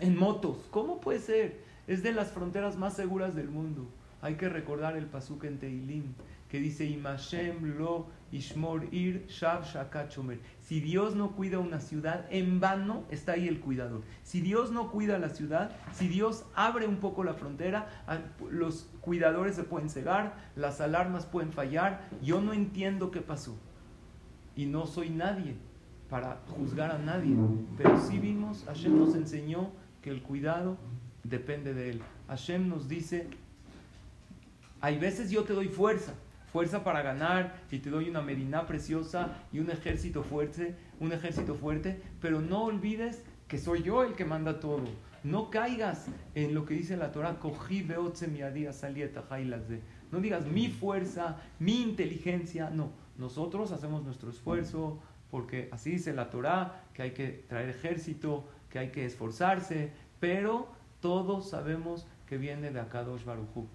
en motos? ¿Cómo puede ser? Es de las fronteras más seguras del mundo. Hay que recordar el pasuk en Teilim que dice Imashem lo ishmor ir shav shakachomer. Si Dios no cuida una ciudad, en vano está ahí el cuidador. Si Dios no cuida la ciudad, si Dios abre un poco la frontera, los cuidadores se pueden cegar, las alarmas pueden fallar. Yo no entiendo qué pasó. Y no soy nadie para juzgar a nadie. Pero sí vimos, Hashem nos enseñó que el cuidado depende de él. Hashem nos dice, hay veces yo te doy fuerza, fuerza para ganar y te doy una medina preciosa y un ejército fuerte, un ejército fuerte, pero no olvides que soy yo el que manda todo. No caigas en lo que dice la Torah, cogí de. No digas mi fuerza, mi inteligencia, no. Nosotros hacemos nuestro esfuerzo, porque así dice la Torah, que hay que traer ejército, que hay que esforzarse, pero todos sabemos que viene de Akadosh Baruchu.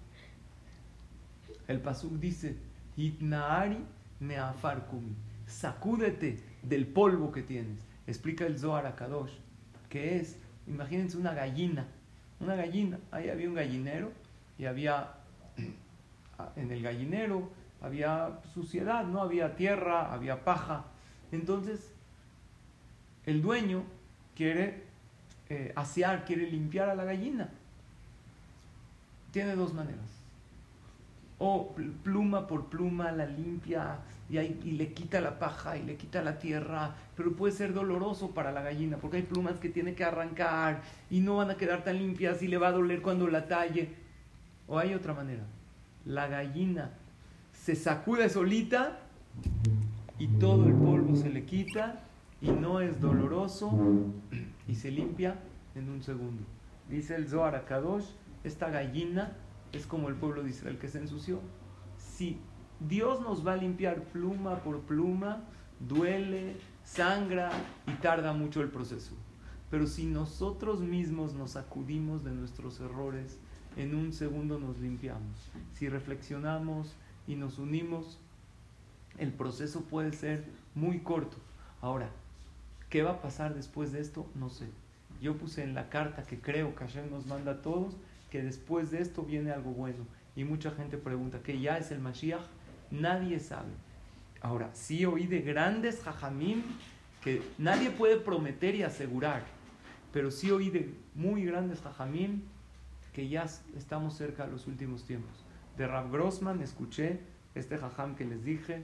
El Pasuk dice, Hitnaari meafarkum. Sacúdete del polvo que tienes. Explica el Zohar a Kadosh. Que es, imagínense una gallina. Una gallina. Ahí había un gallinero y había en el gallinero había suciedad, no había tierra, había paja. Entonces, el dueño quiere eh, asear, quiere limpiar a la gallina. Tiene dos maneras o pluma por pluma la limpia y, y, le quita la paja y le quita la tierra, pero puede ser doloroso para la gallina porque hay plumas que tiene que arrancar y no van a quedar tan limpias y le va a doler cuando la talle. O hay otra manera, la gallina se sacude solita y todo el polvo se le quita y no es doloroso y se limpia en un segundo. Dice el Zohar Kadosh, esta gallina es como el pueblo de Israel que se ensució. Si Dios nos va a limpiar pluma por pluma, duele, sangra y tarda mucho el proceso. Pero si nosotros mismos nos acudimos de nuestros errores, en un segundo nos limpiamos. Si reflexionamos y nos unimos, el proceso puede ser muy corto. Ahora, ¿qué va a pasar después de esto? No sé. Yo puse en la carta que creo que Hashem nos manda a todos que después de esto viene algo bueno. Y mucha gente pregunta, ¿qué ya es el Mashiach? Nadie sabe. Ahora, sí oí de grandes jajamim que nadie puede prometer y asegurar, pero sí oí de muy grandes jajamim que ya estamos cerca de los últimos tiempos. De Rav Grossman escuché este jajam que les dije.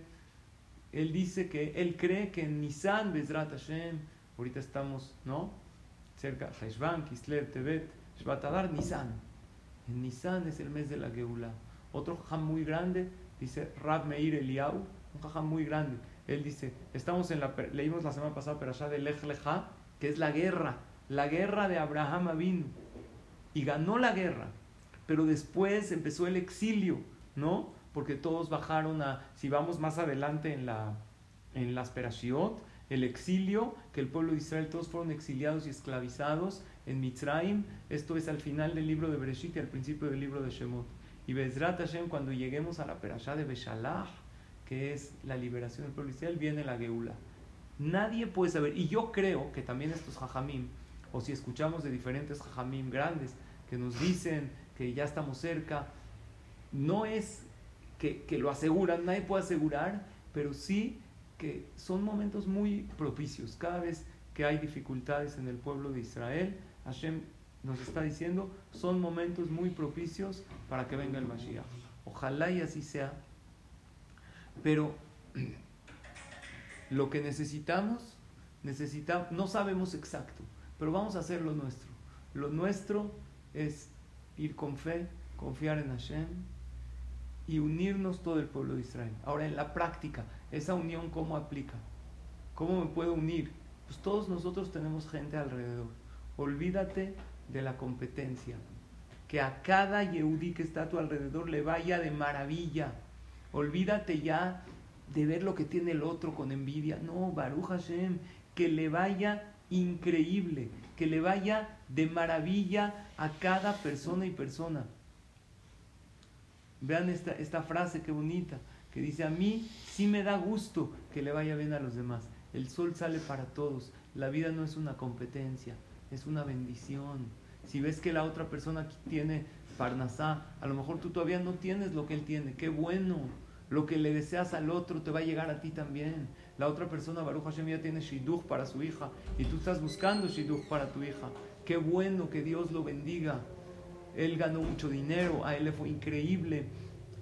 Él dice que él cree que en Nisan, Bezrat Hashem, ahorita estamos, ¿no? Cerca, Heshvan, Kislev, Tebet, Shvatadar, Nisan. En Nisan es el mes de la Geula. Otro jajam muy grande, dice Rab Meir Eliau, un jajam muy grande. Él dice, estamos en la, leímos la semana pasada, pero allá de Lech Lecha, que es la guerra, la guerra de Abraham vino Y ganó la guerra, pero después empezó el exilio, ¿no? Porque todos bajaron a, si vamos más adelante en, la, en las Perashiot, el exilio, que el pueblo de Israel todos fueron exiliados y esclavizados en Mitzrayim. Esto es al final del libro de Bereshit y al principio del libro de Shemot. Y Bezrat Hashem, cuando lleguemos a la perashá de Beshalach, que es la liberación del pueblo de Israel, viene la Geula. Nadie puede saber, y yo creo que también estos jajamim, o si escuchamos de diferentes jajamim grandes que nos dicen que ya estamos cerca, no es que, que lo aseguran, nadie puede asegurar, pero sí que son momentos muy propicios. Cada vez que hay dificultades en el pueblo de Israel, Hashem nos está diciendo, son momentos muy propicios para que venga el Mashiach. Ojalá y así sea. Pero (clears throat) lo que necesitamos, necesitamos, no sabemos exacto, pero vamos a hacer lo nuestro. Lo nuestro es ir con fe, confiar en Hashem y unirnos todo el pueblo de Israel. Ahora, en la práctica, esa unión, ¿cómo aplica? ¿Cómo me puedo unir? Pues todos nosotros tenemos gente alrededor. Olvídate de la competencia. Que a cada Yehudi que está a tu alrededor le vaya de maravilla. Olvídate ya de ver lo que tiene el otro con envidia. No, Baruch Hashem, que le vaya increíble, que le vaya de maravilla a cada persona y persona. Vean esta, esta frase que bonita, que dice, a mí sí me da gusto que le vaya bien a los demás. El sol sale para todos. La vida no es una competencia, es una bendición. Si ves que la otra persona tiene Parnasá, a lo mejor tú todavía no tienes lo que él tiene. Qué bueno. Lo que le deseas al otro te va a llegar a ti también. La otra persona, Baruch Hashem, ya tiene Shidduch para su hija y tú estás buscando Shidduch para tu hija. Qué bueno que Dios lo bendiga. Él ganó mucho dinero, a él le fue increíble.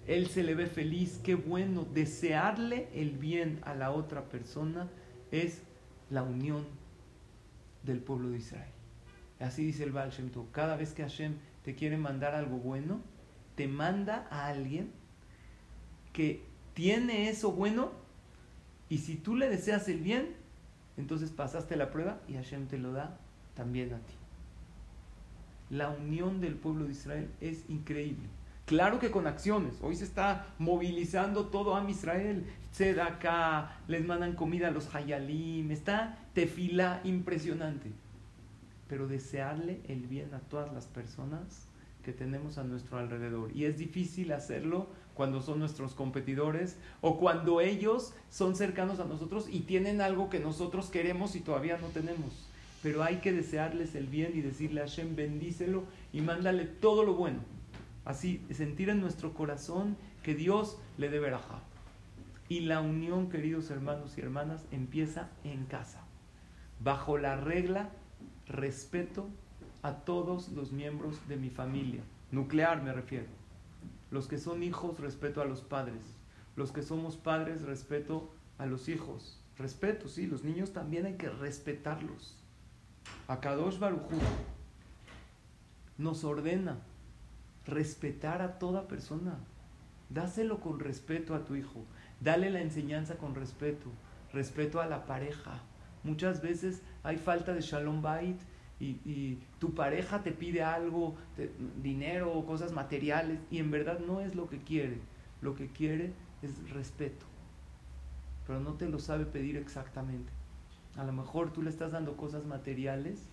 Él se le ve feliz, qué bueno. Desearle el bien a la otra persona es la unión del pueblo de Israel. Así dice el Baal Shem Cada vez que Hashem te quiere mandar algo bueno, te manda a alguien que tiene eso bueno y si tú le deseas el bien, entonces pasaste la prueba y Hashem te lo da también a ti. La unión del pueblo de Israel es increíble. Claro que con acciones. Hoy se está movilizando todo a Israel. acá, les mandan comida a los hayalim. Está tefila impresionante. Pero desearle el bien a todas las personas que tenemos a nuestro alrededor. Y es difícil hacerlo cuando son nuestros competidores o cuando ellos son cercanos a nosotros y tienen algo que nosotros queremos y todavía no tenemos. Pero hay que desearles el bien y decirle a Hashem, bendícelo y mándale todo lo bueno Así, sentir en nuestro corazón que Dios le debe rajar. Y la unión, queridos hermanos y hermanas, empieza en casa. Bajo la regla, respeto a todos los miembros de mi familia. Nuclear me refiero. Los que son hijos, respeto a los padres. Los que somos padres, respeto a los hijos. Respeto, sí, los niños también hay que respetarlos. A Kadosh Barujú nos ordena respetar a toda persona. Dáselo con respeto a tu hijo. Dale la enseñanza con respeto. Respeto a la pareja. Muchas veces hay falta de shalom bait y, tu pareja te pide algo, dinero o cosas materiales y en verdad no es lo que quiere. Lo que quiere es respeto. Pero no te lo sabe pedir exactamente. A lo mejor tú le estás dando cosas materiales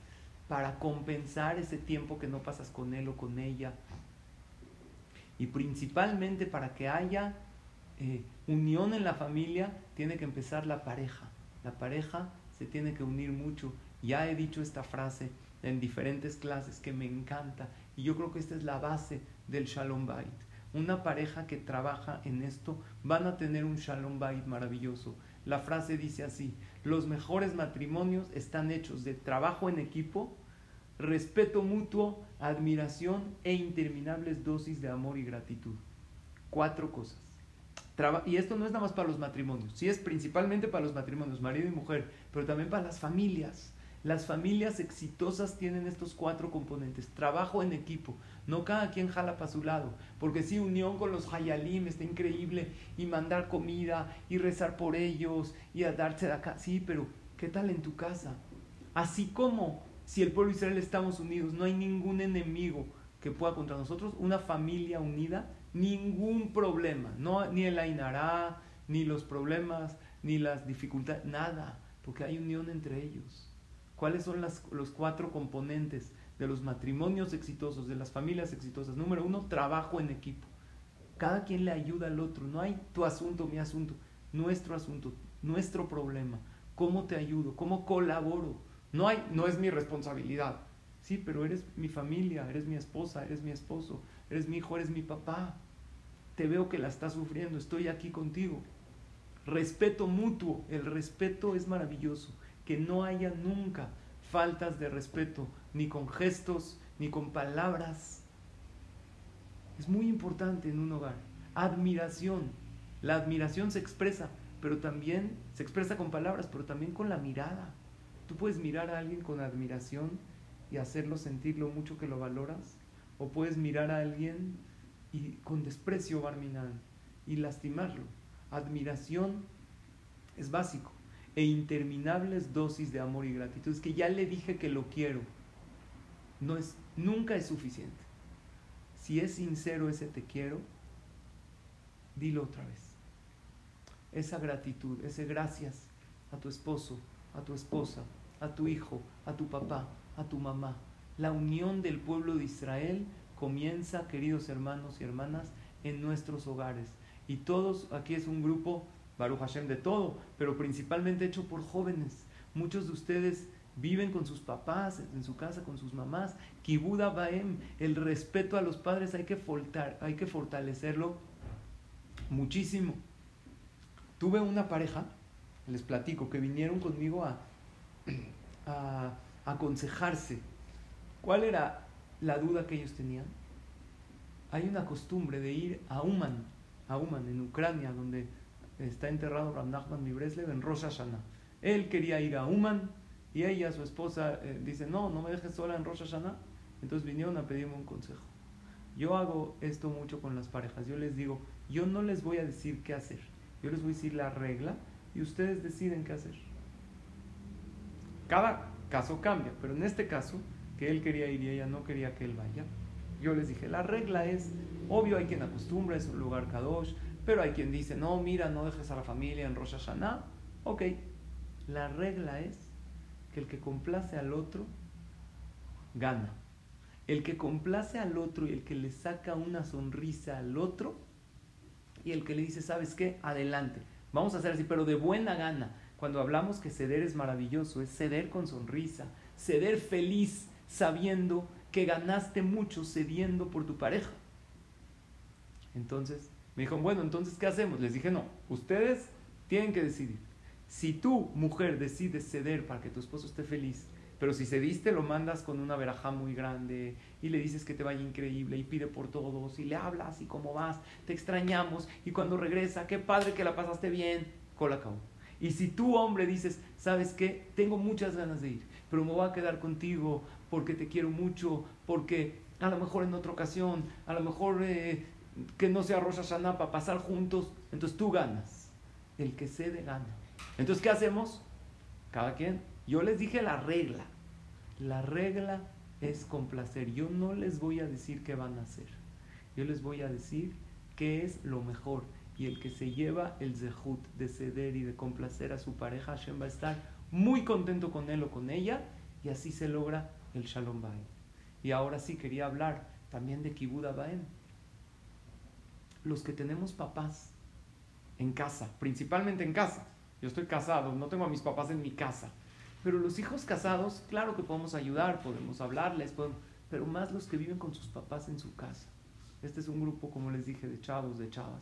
para compensar ese tiempo que no pasas con él o con ella y principalmente para que haya eh, unión en la familia, tiene que empezar la pareja. La pareja se tiene que unir mucho. Ya he dicho esta frase en diferentes clases que me encanta y yo creo que esta es la base del Shalom Bait. Una pareja que trabaja en esto van a tener un Shalom Bait maravilloso. La frase dice así, los mejores matrimonios están hechos de trabajo en equipo, respeto mutuo, admiración e interminables dosis de amor y gratitud. Cuatro cosas. y esto no es nada más para los matrimonios, sí es principalmente para los matrimonios, marido y mujer, pero también para las familias. Las familias exitosas tienen estos cuatro componentes. Trabajo en equipo, no cada quien jala para su lado, porque sí, unión con los hayalim está increíble, y mandar comida, y rezar por ellos, y a darse de acá. Sí, pero ¿qué tal en tu casa? Así como si el pueblo de Israel estamos unidos, no hay ningún enemigo que pueda contra nosotros, una familia unida, ningún problema, no, ni el Ainará, ni los problemas, ni las dificultades, nada, porque hay unión entre ellos. ¿Cuáles son los cuatro componentes de los matrimonios exitosos, de las familias exitosas? Número uno, trabajo en equipo. Cada quien le ayuda al otro, no hay tu asunto, mi asunto, nuestro asunto, nuestro problema. ¿Cómo te ayudo? ¿Cómo colaboro? No, hay, no es mi responsabilidad. Sí, pero eres mi familia, eres mi esposa, eres mi esposo, eres mi hijo, eres mi papá. Te veo que la estás sufriendo, estoy aquí contigo. Respeto mutuo, el respeto es maravilloso. Que no haya nunca faltas de respeto, ni con gestos, ni con palabras. Es muy importante en un hogar. Admiración. La admiración se expresa, pero también se expresa con palabras, pero también con la mirada. Tú puedes mirar a alguien con admiración y hacerlo sentir lo mucho que lo valoras, o puedes mirar a alguien y con desprecio, Barminan, y lastimarlo. Admiración es básico. E interminables dosis de amor y gratitud. Es que ya le dije que lo quiero. No es, nunca es suficiente. Si es sincero ese te quiero, dilo otra vez. esa gratitud, ese gracias a tu esposo, a tu esposa, a tu hijo, a tu papá, a tu mamá. La unión del pueblo de Israel comienza, queridos hermanos y hermanas, en nuestros hogares. Y todos, aquí es un grupo, Baruch Hashem, de todo, pero principalmente hecho por jóvenes. Muchos de ustedes viven con sus papás, en su casa, con sus mamás. Kibuda Baem, el respeto a los padres hay que, hay que fortalecerlo muchísimo. Tuve una pareja, les platico, que vinieron conmigo a, (clears throat) a aconsejarse. ¿Cuál era la duda que ellos tenían? Hay una costumbre de ir a Uman, a Uman, en Ucrania, donde está enterrado Ram Nachman Mibreslev en Rosh Hashanah. Él quería ir a Uman y ella, su esposa, eh, dice, no, no me dejes sola en Rosh Hashanah. Entonces vinieron a pedirme un consejo. Yo hago esto mucho con las parejas. Yo les digo, yo no les voy a decir qué hacer. Yo les voy a decir la regla y ustedes deciden qué hacer. Cada caso cambia, pero en este caso, que él quería ir y ella no quería que él vaya, yo les dije, la regla es, obvio hay quien acostumbra, es un lugar kadosh, pero hay quien dice, no, mira, no dejes a la familia en Rosh Hashanah. Ok, la regla es que el que complace al otro, gana. El que complace al otro y el que le saca una sonrisa al otro, y el que le dice, ¿sabes qué? Adelante. Vamos a hacer así, pero de buena gana. Cuando hablamos que ceder es maravilloso, es ceder con sonrisa, ceder feliz, sabiendo que ganaste mucho cediendo por tu pareja. Entonces, me dijo, bueno, entonces, ¿qué hacemos? Les dije, no, ustedes tienen que decidir. Si tú, mujer, decides ceder para que tu esposo esté feliz, pero si cediste, lo mandas con una verajá muy grande y le dices que te vaya increíble y pide por todos y le hablas y cómo vas, te extrañamos y cuando regresa, qué padre que la pasaste bien, cola Y si tú, hombre, dices, ¿sabes qué? Tengo muchas ganas de ir, pero me voy a quedar contigo porque te quiero mucho, porque a lo mejor en otra ocasión, a lo mejor eh, que no sea Rosa Hashanah para pasar juntos, entonces tú ganas. El que cede gana. Entonces, ¿qué hacemos? Cada quien. Yo les dije la regla. La regla es complacer. Yo no les voy a decir qué van a hacer. Yo les voy a decir qué es lo mejor. Y el que se lleva el zehut de ceder y de complacer a su pareja, Hashem va a estar muy contento con él o con ella. Y así se logra el Shalom Baem. Y ahora sí quería hablar también de Kibuda Baem. Los que tenemos papás en casa, principalmente en casa. Yo estoy casado, no tengo a mis papás en mi casa. Pero los hijos casados, claro que podemos ayudar, podemos hablarles, pero más los que viven con sus papás en su casa. Este es un grupo, como les dije, de chavos, de chavas.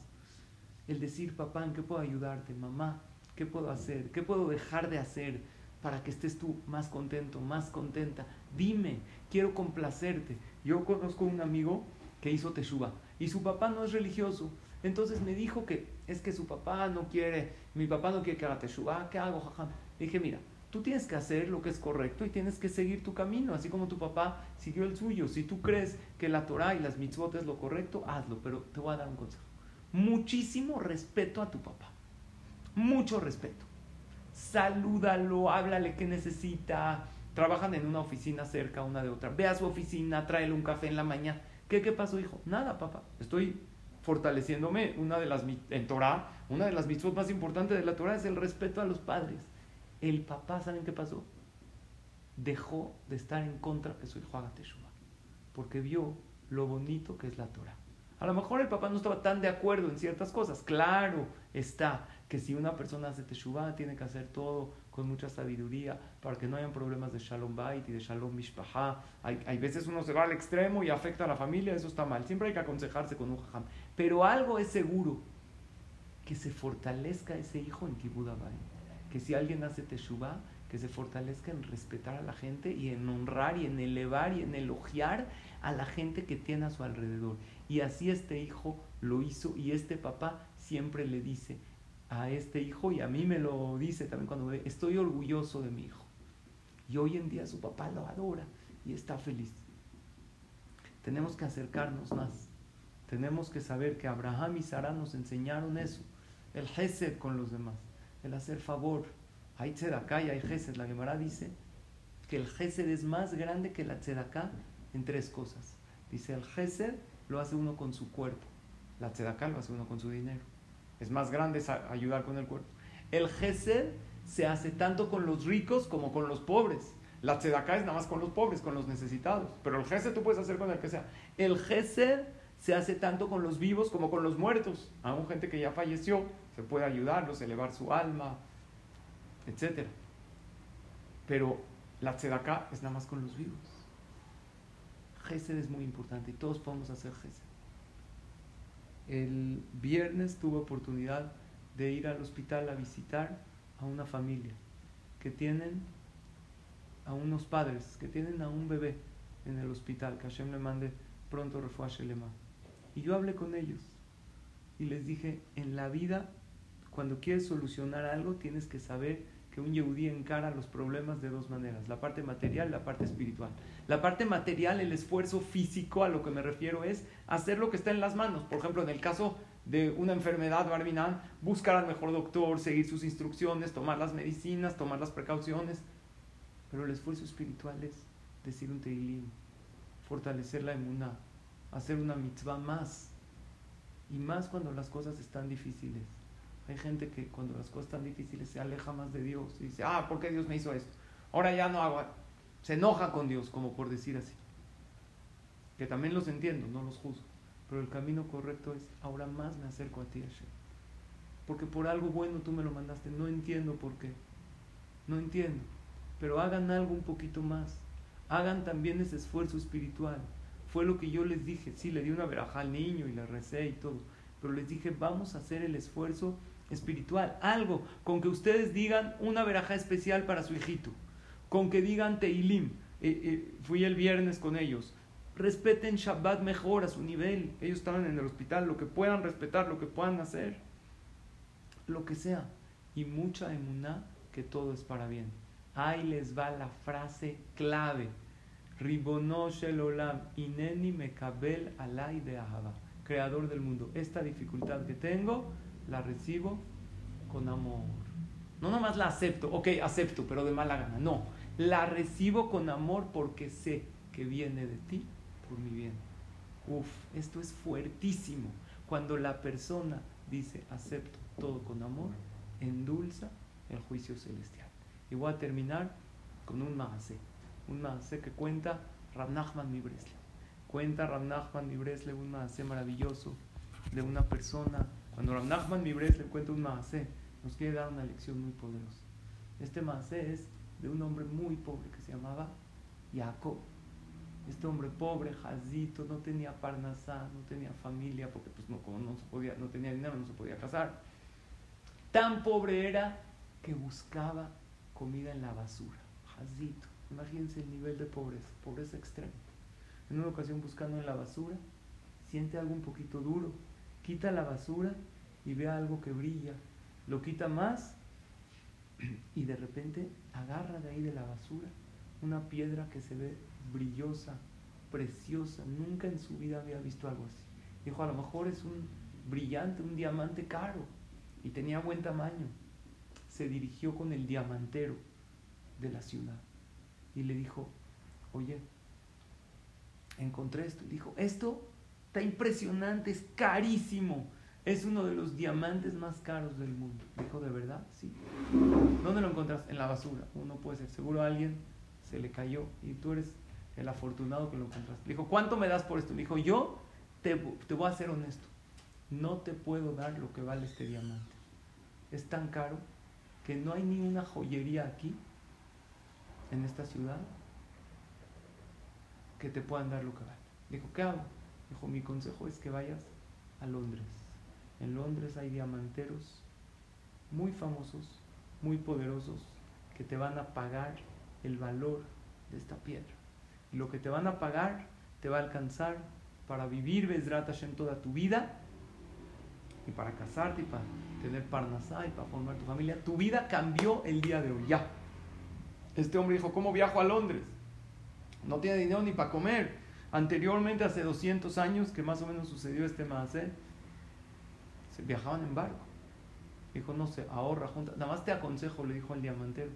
El decir, papá, ¿en qué puedo ayudarte? Mamá, ¿qué puedo hacer? ¿Qué puedo dejar de hacer para que estés tú más contento, más contenta? Dime, quiero complacerte. Yo conozco un amigo que hizo teshuva y su papá no es religioso. Entonces me dijo que es que su papá no quiere, mi papá no quiere que haga teshuva, ¿qué hago, jajam? dije, mira, Tú tienes que hacer lo que es correcto y tienes que seguir tu camino, así como tu papá siguió el suyo. Si tú crees que la Torah y las mitzvot es lo correcto, hazlo, pero te voy a dar un consejo. Muchísimo respeto a tu papá. Mucho respeto. Salúdalo, háblale qué necesita. Trabajan en una oficina cerca una de otra. Ve a su oficina, tráele un café en la mañana. ¿Qué, qué pasó, hijo? Nada, papá. Estoy fortaleciéndome. Una de las, en Torah, una de las mitzvot más importantes de la Torah es el respeto a los padres. El papá, ¿saben qué pasó? Dejó de estar en contra de su hijo haga porque vio lo bonito que es la Torah. A lo mejor el papá no estaba tan de acuerdo en ciertas cosas. Claro está que si una persona hace Teshuvah, tiene que hacer todo con mucha sabiduría para que no hayan problemas de Shalom Bait y de Shalom Mishpaha. Hay, hay, veces uno se va al extremo y afecta a la familia, eso está mal. Siempre hay que aconsejarse con un jajam. Pero algo es seguro, que se fortalezca ese hijo en Kibbutz que si alguien hace teshuva, que se fortalezca en respetar a la gente y en honrar y en elevar y en elogiar a la gente que tiene a su alrededor. Y así este hijo lo hizo y este papá siempre le dice a este hijo y a mí me lo dice también cuando ve, estoy orgulloso de mi hijo. Y hoy en día su papá lo adora y está feliz. Tenemos que acercarnos más. Tenemos que saber que Abraham y Sara nos enseñaron eso, el gesed con los demás el hacer favor. Hay tzedaká y hay gesed. La Gemara dice que el gesed es más grande que la tzedaká en tres cosas. Dice el gesed lo hace uno con su cuerpo, la tzedaká lo hace uno con su dinero. Es más grande, ayudar con el cuerpo. El gesed se hace tanto con los ricos como con los pobres. La tzedaká es nada más con los pobres, con los necesitados. Pero el gesed tú puedes hacer con el que sea. El gesed se hace tanto con los vivos como con los muertos. Aún gente que ya falleció, se puede ayudarlos, elevar su alma, etc. Pero la tzedaká es nada más con los vivos. Gesed es muy importante y todos podemos hacer Gesed. El viernes tuve oportunidad de ir al hospital a visitar a una familia que tienen a unos padres, que tienen a un bebé en el hospital, que Hashem le mande pronto refuerzo Y yo hablé con ellos y les dije, en la vida, cuando quieres solucionar algo, tienes que saber que un yehudí encara los problemas de dos maneras, la parte material y la parte espiritual. La parte material, el esfuerzo físico, a lo que me refiero es hacer lo que está en las manos. Por ejemplo, en el caso de una enfermedad barminal, buscar al mejor doctor, seguir sus instrucciones, tomar las medicinas, tomar las precauciones. Pero el esfuerzo espiritual es decir un teilim, fortalecer la emuná, hacer una mitzvah más. Y más cuando las cosas están difíciles. Gente que cuando las cosas están difíciles se aleja más de Dios y dice, ah, ¿por qué Dios me hizo esto? Ahora ya no hago. Se enoja con Dios, como por decir así. Que también los entiendo, no los juzgo. Pero el camino correcto es, ahora más me acerco a ti, Hashem. Porque por algo bueno tú me lo mandaste. No entiendo por qué. No entiendo. Pero hagan algo un poquito más. Hagan también ese esfuerzo espiritual. Fue lo que yo les dije. Sí, le di una veraja al niño y le recé y todo. Pero les dije, vamos a hacer el esfuerzo espiritual, algo, con que ustedes digan una veraja especial para su hijito, con que digan Teilim, eh, eh, fui el viernes con ellos, respeten Shabbat mejor a su nivel, ellos estaban en el hospital, lo que puedan respetar, lo que puedan hacer, lo que sea, y mucha emuná que todo es para bien. Ahí les va la frase clave. Ribono olam ineni mekabel alay de ahava. Creador del mundo. Esta dificultad que tengo, la recibo con amor. No nomás la acepto, ok, acepto, pero de mala gana. No, la recibo con amor porque sé que viene de ti por mi bien. Uf, esto es fuertísimo. Cuando la persona dice acepto todo con amor, endulza el juicio celestial. Y voy a terminar con un maase. Un maase que cuenta Rab Nachman Mibresle. Cuenta Rab Nachman Mibresle un maase maravilloso de una persona cuando Ram Nachman Mibres le cuenta un maasé, nos quiere dar una lección muy poderosa. Este maasé es de un hombre muy pobre que se llamaba Jacob. Este hombre pobre, jazito, no tenía parnasá, no tenía familia, porque pues no, no, se podía, no tenía dinero, no se podía casar. Tan pobre era que buscaba comida en la basura. Jazito. Imagínense el nivel de pobreza, pobreza extrema. En una ocasión buscando en la basura, siente algo un poquito duro, quita la basura y ve algo que brilla, lo quita más (clears throat) y de repente agarra de ahí de la basura una piedra que se ve brillosa, preciosa, nunca en su vida había visto algo así. Dijo, a lo mejor es un brillante, un diamante caro y tenía buen tamaño. Se dirigió con el diamantero de la ciudad y le dijo, oye, encontré esto. Dijo, esto Está impresionante, es carísimo. Es uno de los diamantes más caros del mundo. Dijo, ¿de verdad? Sí. ¿Dónde lo encontras? En la basura. Uno puede ser. Seguro a alguien se le cayó y tú eres el afortunado que lo encontraste. Dijo, ¿cuánto me das por esto? Dijo, yo te, te voy a ser honesto. No te puedo dar lo que vale este diamante. Es tan caro que no hay ni una joyería aquí, en esta ciudad, que te puedan dar lo que vale. Dijo, ¿qué hago? Dijo, mi consejo es que vayas a Londres. En Londres hay diamanteros muy famosos, muy poderosos, que te van a pagar el valor de esta piedra. Y lo que te van a pagar te va a alcanzar para vivir Bezrat Hashem toda tu vida y para casarte y para tener parnasá y para formar tu familia. Tu vida cambió el día de hoy, ya. Este hombre dijo, ¿cómo viajo a Londres? No tiene dinero ni para comer. Anteriormente, hace 200 años, que más o menos sucedió este Maasé, se viajaban en barco. Dijo, no sé, ahorra, junta. Nada más te aconsejo, le dijo al diamantero,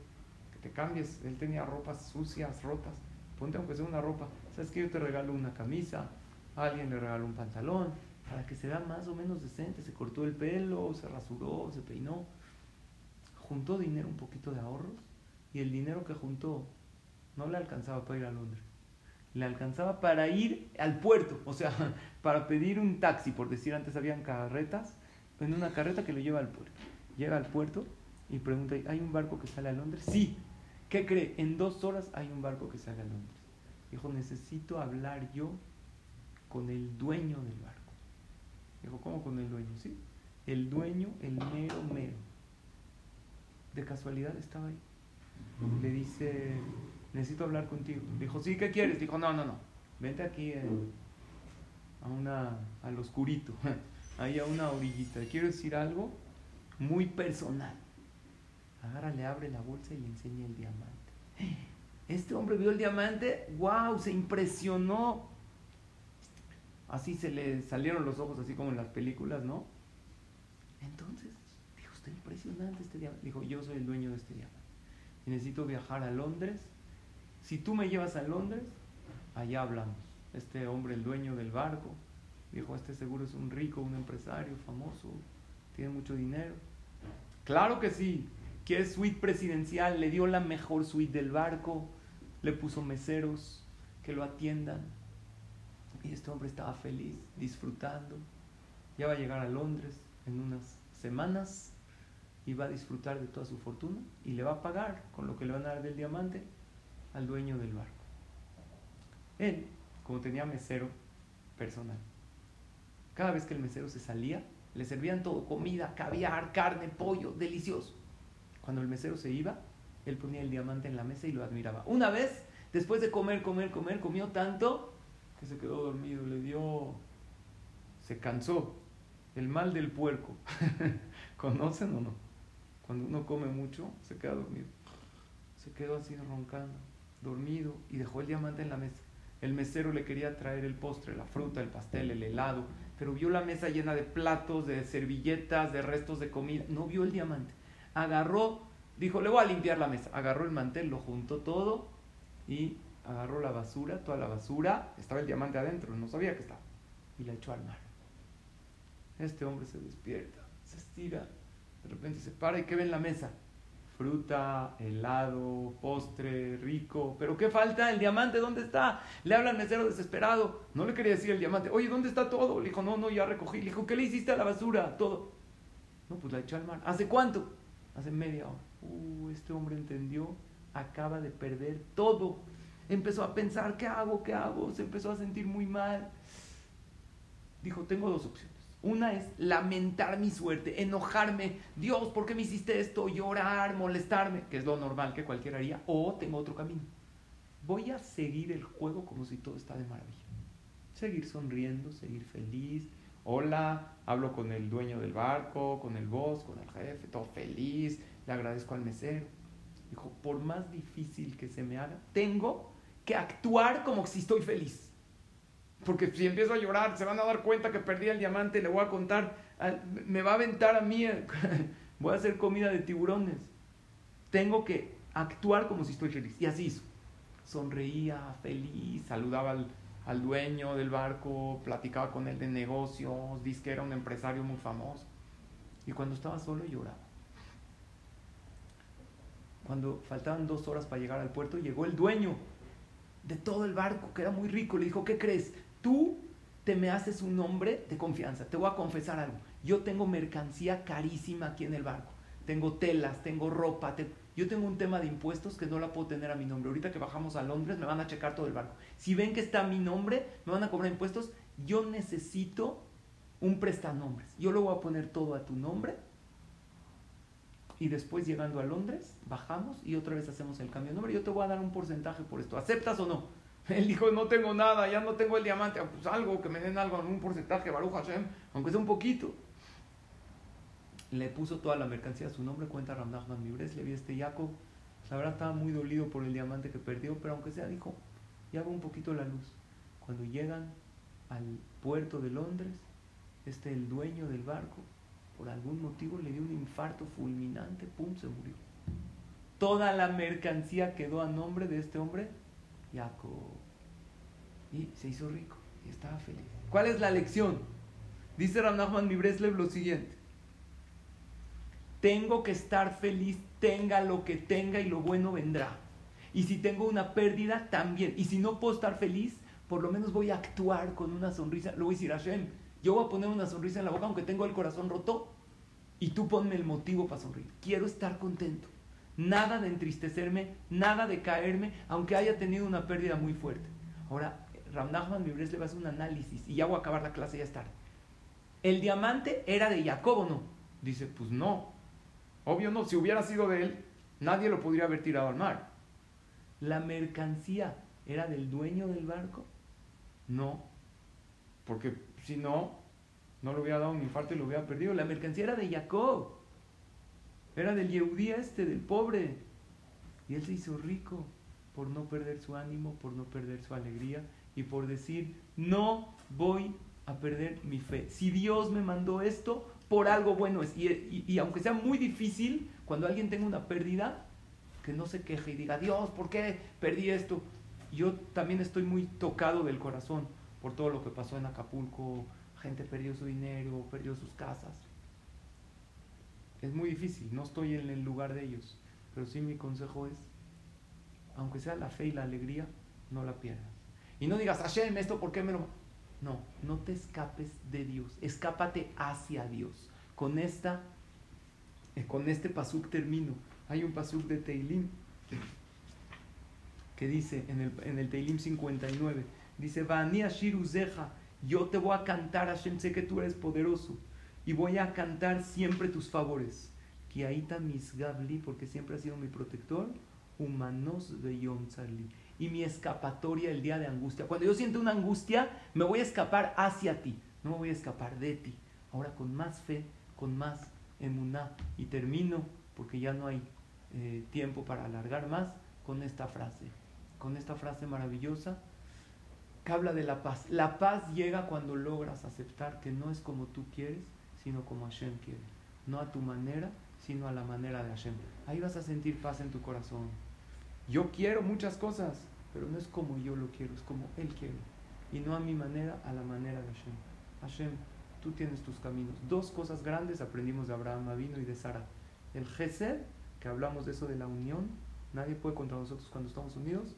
que te cambies. Él tenía ropas sucias, rotas. Ponte aunque sea una ropa. ¿Sabes que Yo te regalo una camisa, alguien le regalo un pantalón. para que se vea más o menos decente. Se cortó el pelo, se rasuró, se peinó. Juntó dinero, un poquito de ahorros, y el dinero que juntó no le alcanzaba para ir a Londres. Le alcanzaba para ir al puerto, o sea, (laughs) para pedir un taxi, por decir antes habían carretas, en una carreta que lo lleva al puerto. Llega al puerto y pregunta, ¿hay un barco que sale a Londres? Sí. ¿Qué cree? En dos horas hay un barco que sale a Londres. Dijo, necesito hablar yo con el dueño del barco. Dijo, ¿cómo con el dueño? Sí. El dueño, el mero mero. De casualidad estaba ahí. Le dice, necesito hablar contigo. Dijo, sí, ¿qué quieres? Dijo, no, no, no. Vente aquí eh, a una, al oscurito, (laughs) ahí a una orillita. Quiero decir algo muy personal. Agarra, le abre la bolsa y le enseña el diamante. Este hombre vio el diamante, wow, se impresionó. Así se le salieron los ojos, así como en las películas, ¿no? Entonces, dijo, está impresionante este diamante. Dijo, yo soy el dueño de este diamante. Necesito viajar a Londres. Si tú me llevas a Londres, allá hablamos. Este hombre, el dueño del barco, dijo, este seguro es un rico, un empresario famoso, tiene mucho dinero. Claro que sí. Quiere suite presidencial, le dio la mejor suite del barco, le puso meseros que lo atiendan. Y este hombre estaba feliz, disfrutando. Ya va a llegar a Londres en unas semanas y va a disfrutar de toda su fortuna y le va a pagar con lo que le van a dar del diamante al dueño del barco. Él, como tenía mesero personal, cada vez que el mesero se salía, le servían todo, comida, caviar, carne, pollo, delicioso. Cuando el mesero se iba, él ponía el diamante en la mesa y lo admiraba. Una vez, después de comer, comer, comer, comió tanto que se quedó dormido, le dio, se cansó. El mal del puerco. (laughs) ¿Conocen o no? Cuando uno come mucho, se queda dormido. Se quedó así roncando, dormido y dejó el diamante en la mesa. El mesero le quería traer el postre, la fruta, el pastel, el helado, pero vio la mesa llena de platos, de servilletas, de restos de comida. No vio el diamante agarró, dijo, le voy a limpiar la mesa. Agarró el mantel, lo juntó todo y agarró la basura, toda la basura, estaba el diamante adentro, no sabía que estaba, y la echó al mar. Este hombre se despierta, se estira, de repente se para y ¿qué ve en la mesa? Fruta, helado, postre, rico. ¿Pero qué falta? ¿El diamante dónde está? Le habla al mesero desesperado. No le quería decir el diamante. Oye, ¿dónde está todo? Le dijo, no, no, ya recogí. Le dijo, ¿qué le hiciste a la basura? Todo. No, pues la echó al mar. ¿Hace cuánto? hace media hora. Uh, este hombre entendió, acaba de perder todo. Empezó a pensar, ¿qué hago? ¿Qué hago? Se empezó a sentir muy mal. Dijo, tengo dos opciones. Una es lamentar mi suerte, enojarme, Dios, ¿por qué me hiciste esto? Llorar, molestarme, que es lo normal que cualquiera haría. O tengo otro camino. Voy a seguir el juego como si todo está de maravilla. Seguir sonriendo, seguir feliz, Hola, hablo con el dueño del barco, con el boss, con el jefe, todo feliz, le agradezco al mesero. Dijo, por más difícil que se me haga, tengo que actuar como si estoy feliz. Porque si empiezo a llorar, se van a dar cuenta que perdí el diamante, le voy a contar, me va a aventar a mí, (laughs) voy a hacer comida de tiburones. Tengo que actuar como si estoy feliz. Y así hizo. Sonreía, feliz, saludaba al, al dueño del barco, platicaba con él de negocios, dice que era un empresario muy famoso. Y cuando estaba solo lloraba. Cuando faltaban dos horas para llegar al puerto, llegó el dueño de todo el barco, que era muy rico. Le dijo, ¿qué crees? Tú te me haces un hombre de confianza. Te voy a confesar algo. Yo tengo mercancía carísima aquí en el barco. Tengo telas, tengo ropa, yo tengo un tema de impuestos que no la puedo tener a mi nombre. Ahorita que bajamos a Londres me van a checar todo el barco. Si ven que está mi nombre, me van a cobrar impuestos. Yo necesito un prestanombres. Yo lo voy a poner todo a tu nombre. Y después llegando a Londres, bajamos y otra vez hacemos el cambio de nombre. Yo te voy a dar un porcentaje por esto. ¿Aceptas o no? (laughs) Él dijo, no tengo nada, ya no tengo el diamante. Ah, pues algo, que me den algo, un porcentaje, Baruch Hashem, aunque sea un poquito le puso toda la mercancía a su nombre, cuenta Ramnachman Mibres, le vi este Jacob, la verdad estaba muy dolido por el diamante que perdió, pero aunque sea dijo, ya va un poquito la luz. Cuando llegan al puerto de Londres, este el dueño del barco, por algún motivo le dio un infarto fulminante, pum, se murió. Toda la mercancía quedó a nombre de este hombre, Jacob. Y se hizo rico y estaba feliz. ¿Cuál es la lección? Dice Ram Nachman Mibreslev lo siguiente. Tengo que estar feliz, tenga lo que tenga y lo bueno vendrá. Y si tengo una pérdida, también. Y si no puedo estar feliz, por lo menos voy a actuar con una sonrisa. Le voy a Hashem, yo voy a poner una sonrisa en la boca aunque tengo el corazón roto. Y tú ponme el motivo para sonreír. Quiero estar contento. Nada de entristecerme, nada de caerme, aunque haya tenido una pérdida muy fuerte. Ahora, Ram Nachman Mibres le va a hacer un análisis y ya voy a acabar la clase, ya es tarde. ¿El diamante era de Jacob o no? Dice, pues no. Obvio no, si hubiera sido de él, nadie lo podría haber tirado al mar. ¿La mercancía era del dueño del barco? No, porque si no, no le hubiera dado un infarto y lo hubiera perdido. La mercancía era de Jacob. Era del Yehudí este, del pobre. Y él se hizo rico por no perder su ánimo, por no perder su alegría y por decir, no voy a perder mi fe. Si Dios me mandó esto, por algo bueno es. Y, aunque sea muy difícil, cuando alguien tenga una pérdida, que no se queje y diga, Dios, ¿por qué perdí esto? Yo también estoy muy tocado del corazón por todo lo que pasó en Acapulco. Gente perdió su dinero, perdió sus casas. Es muy difícil, no estoy en el lugar de ellos. Pero sí mi consejo es, aunque sea la fe y la alegría, no la pierdas. Y no digas, Hashem, esto, ¿por qué me lo...? No, no te escapes de Dios, escápate hacia Dios. Con esta, eh, con este pasuk termino. Hay un pasuk de Teilim que dice en el, en el Teilim 59, dice, Vani Zeja, yo te voy a cantar, Hashem, sé que tú eres poderoso, y voy a cantar siempre tus favores. Kiaita misgabli, porque siempre has sido mi protector, humanos de Yom y mi escapatoria el día de angustia. Cuando yo siento una angustia, me voy a escapar hacia ti, no me voy a escapar de ti. Ahora con más fe, con más emuná. Y termino, porque ya no hay eh, tiempo para alargar más, con esta frase. Con esta frase maravillosa que habla de la paz. La paz llega cuando logras aceptar que no es como tú quieres, sino como Hashem quiere. No a tu manera, sino a la manera de Hashem. Ahí vas a sentir paz en tu corazón yo quiero muchas cosas, pero no es como yo lo quiero, es como Él quiere. Y no a mi manera, a la manera de Hashem. Hashem, tú tienes tus caminos. Dos cosas grandes aprendimos de Abraham Avino y de Sara. El Gesed, que hablamos de eso de la unión, nadie puede contra nosotros cuando estamos unidos,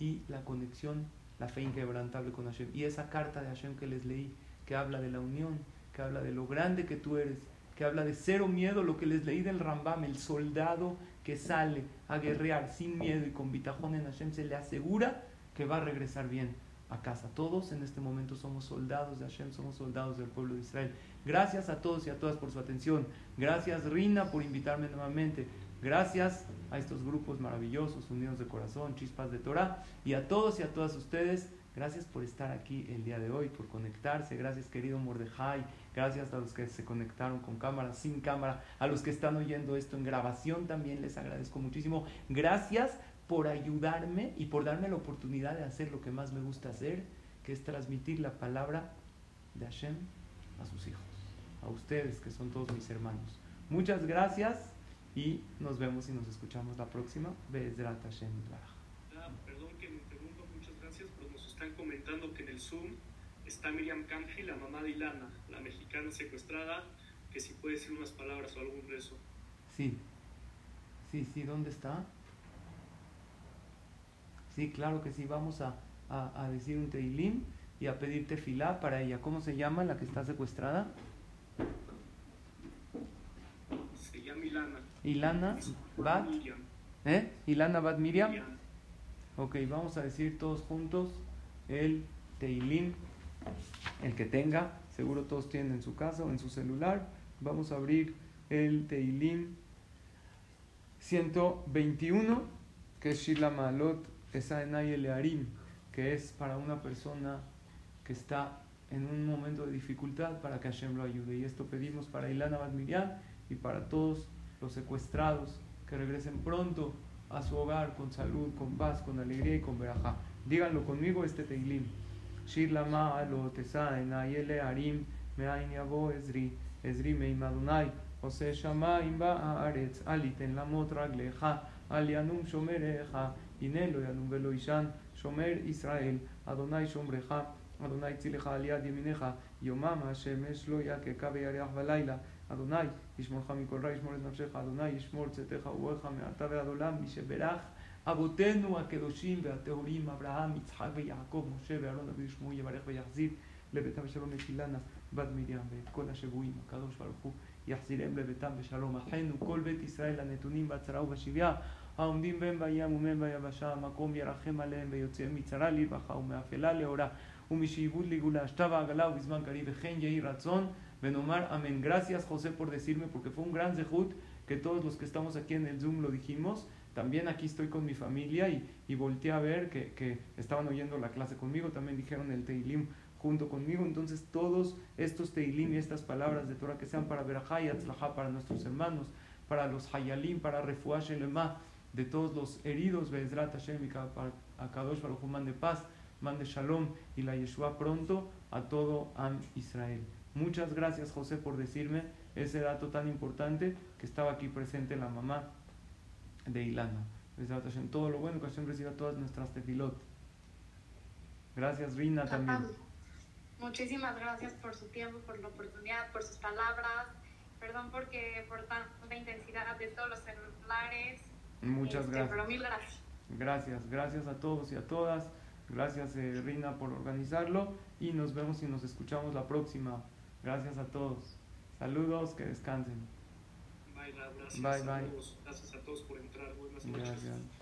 y la conexión, la fe inquebrantable con Hashem. Y esa carta de Hashem que les leí, que habla de la unión, que habla de lo grande que tú eres, que habla de cero miedo, lo que les leí del Rambam, el soldado que sale a guerrear sin miedo y con bitajón en Hashem, se le asegura que va a regresar bien a casa. Todos en este momento somos soldados de Hashem, somos soldados del pueblo de Israel. Gracias a todos y a todas por su atención. Gracias Rina por invitarme nuevamente. Gracias a estos grupos maravillosos, unidos de corazón, chispas de Torah. Y a todos y a todas ustedes, gracias por estar aquí el día de hoy, por conectarse. Gracias querido Mordejai. Gracias a los que se conectaron con cámara, sin cámara, a los que están oyendo esto en grabación también les agradezco muchísimo. Gracias por ayudarme y por darme la oportunidad de hacer lo que más me gusta hacer, que es transmitir la palabra de Hashem a sus hijos, a ustedes que son todos mis hermanos. Muchas gracias y nos vemos y nos escuchamos la próxima. Bezrat Hashem. Ah, perdón que me interrumpa, muchas gracias, pero nos están comentando que en el Zoom está Miriam Kanji, la mamá de Ilana, la mexicana secuestrada, que si puede decir unas palabras o algún rezo. Sí, sí, sí, ¿dónde está? Sí, claro que sí, vamos a, decir un teilim y a pedirte filá para ella. ¿Cómo se llama la que está secuestrada? Se llama Ilana. Ilana Bat. Miriam. ¿Eh? Ilana Bat Miriam. Ok, vamos a decir todos juntos el teilim el que tenga, seguro todos tienen en su casa o en su celular. Vamos a abrir el Teilim 121, que es Shila Malot Esaenay Elearim, que es para una persona que está en un momento de dificultad para que Hashem lo ayude. Y esto pedimos para Ilana Miriam y para todos los secuestrados que regresen pronto a su hogar con salud, con paz, con alegría y con verajá. Díganlo conmigo este Teilim. שיר למעלות אשא אלה הרים מאין יבוא עזרי עזרי מעם אדוני עושה שמיים בארץ אל יתן למות רגליך אל ינום שומריך הנה לא ינום ולא ישן שומר ישראל אדוני שומרך אדוני צילך על יד ימיניך, יומם השמש לא יככה וירח בלילה. אדוני ישמורך מכל רע, ישמור את נפשך, אדוני ישמור צאתך ובואך מעתה ועד עולם, מי שברך אבותינו הקדושים והטהורים, אברהם, יצחק ויעקב, משה ואהרון אביו שמו יברך ויחזיר לביתם בשלום את אילנה בת מרים ואת כל השבויים, הקדוש ברוך הוא יחזירם לביתם בשלום. אחינו כל בית ישראל הנתונים בהצהרה ובשביה העומדים בהם בים ומהם ביבשה, המקום ירחם עליהם ויוציאם מצרה לרווחה ומאפלה לאורה ומשעבוד לגאולה, שתה ועגלה ובזמן קריב וכן יהי רצון Benomar, amén. Gracias José por decirme, porque fue un gran zehut que todos los que estamos aquí en el Zoom lo dijimos. También aquí estoy con mi familia y, y volteé a ver que, estaban oyendo la clase conmigo. También dijeron el Teilim junto conmigo. Entonces todos estos Teilim y estas palabras de Torah que sean para Berajá y para nuestros hermanos, para los Hayalim, para Refuash Elema, de todos los heridos, Bezrat Hashem y Akadosh Baruch de paz, mande Shalom y la Yeshua pronto a todo Am Israel. Muchas gracias José por decirme ese dato tan importante que estaba aquí presente la mamá de Ilana. En todo lo bueno que Hashem reciba todas nuestras tefilot. Gracias Rina también. Muchísimas gracias por su tiempo, por la oportunidad, por sus palabras. Perdón porque por tanta intensidad de todos los celulares. Muchas este, gracias. Pero mil gracias. Gracias, gracias a todos y a todas. Gracias eh, Rina por organizarlo y nos vemos y nos escuchamos la próxima. Gracias a todos. Saludos, que descansen. Bye, gracias. Bye, bye. Gracias a todos por entrar. Buenas noches. Gracias.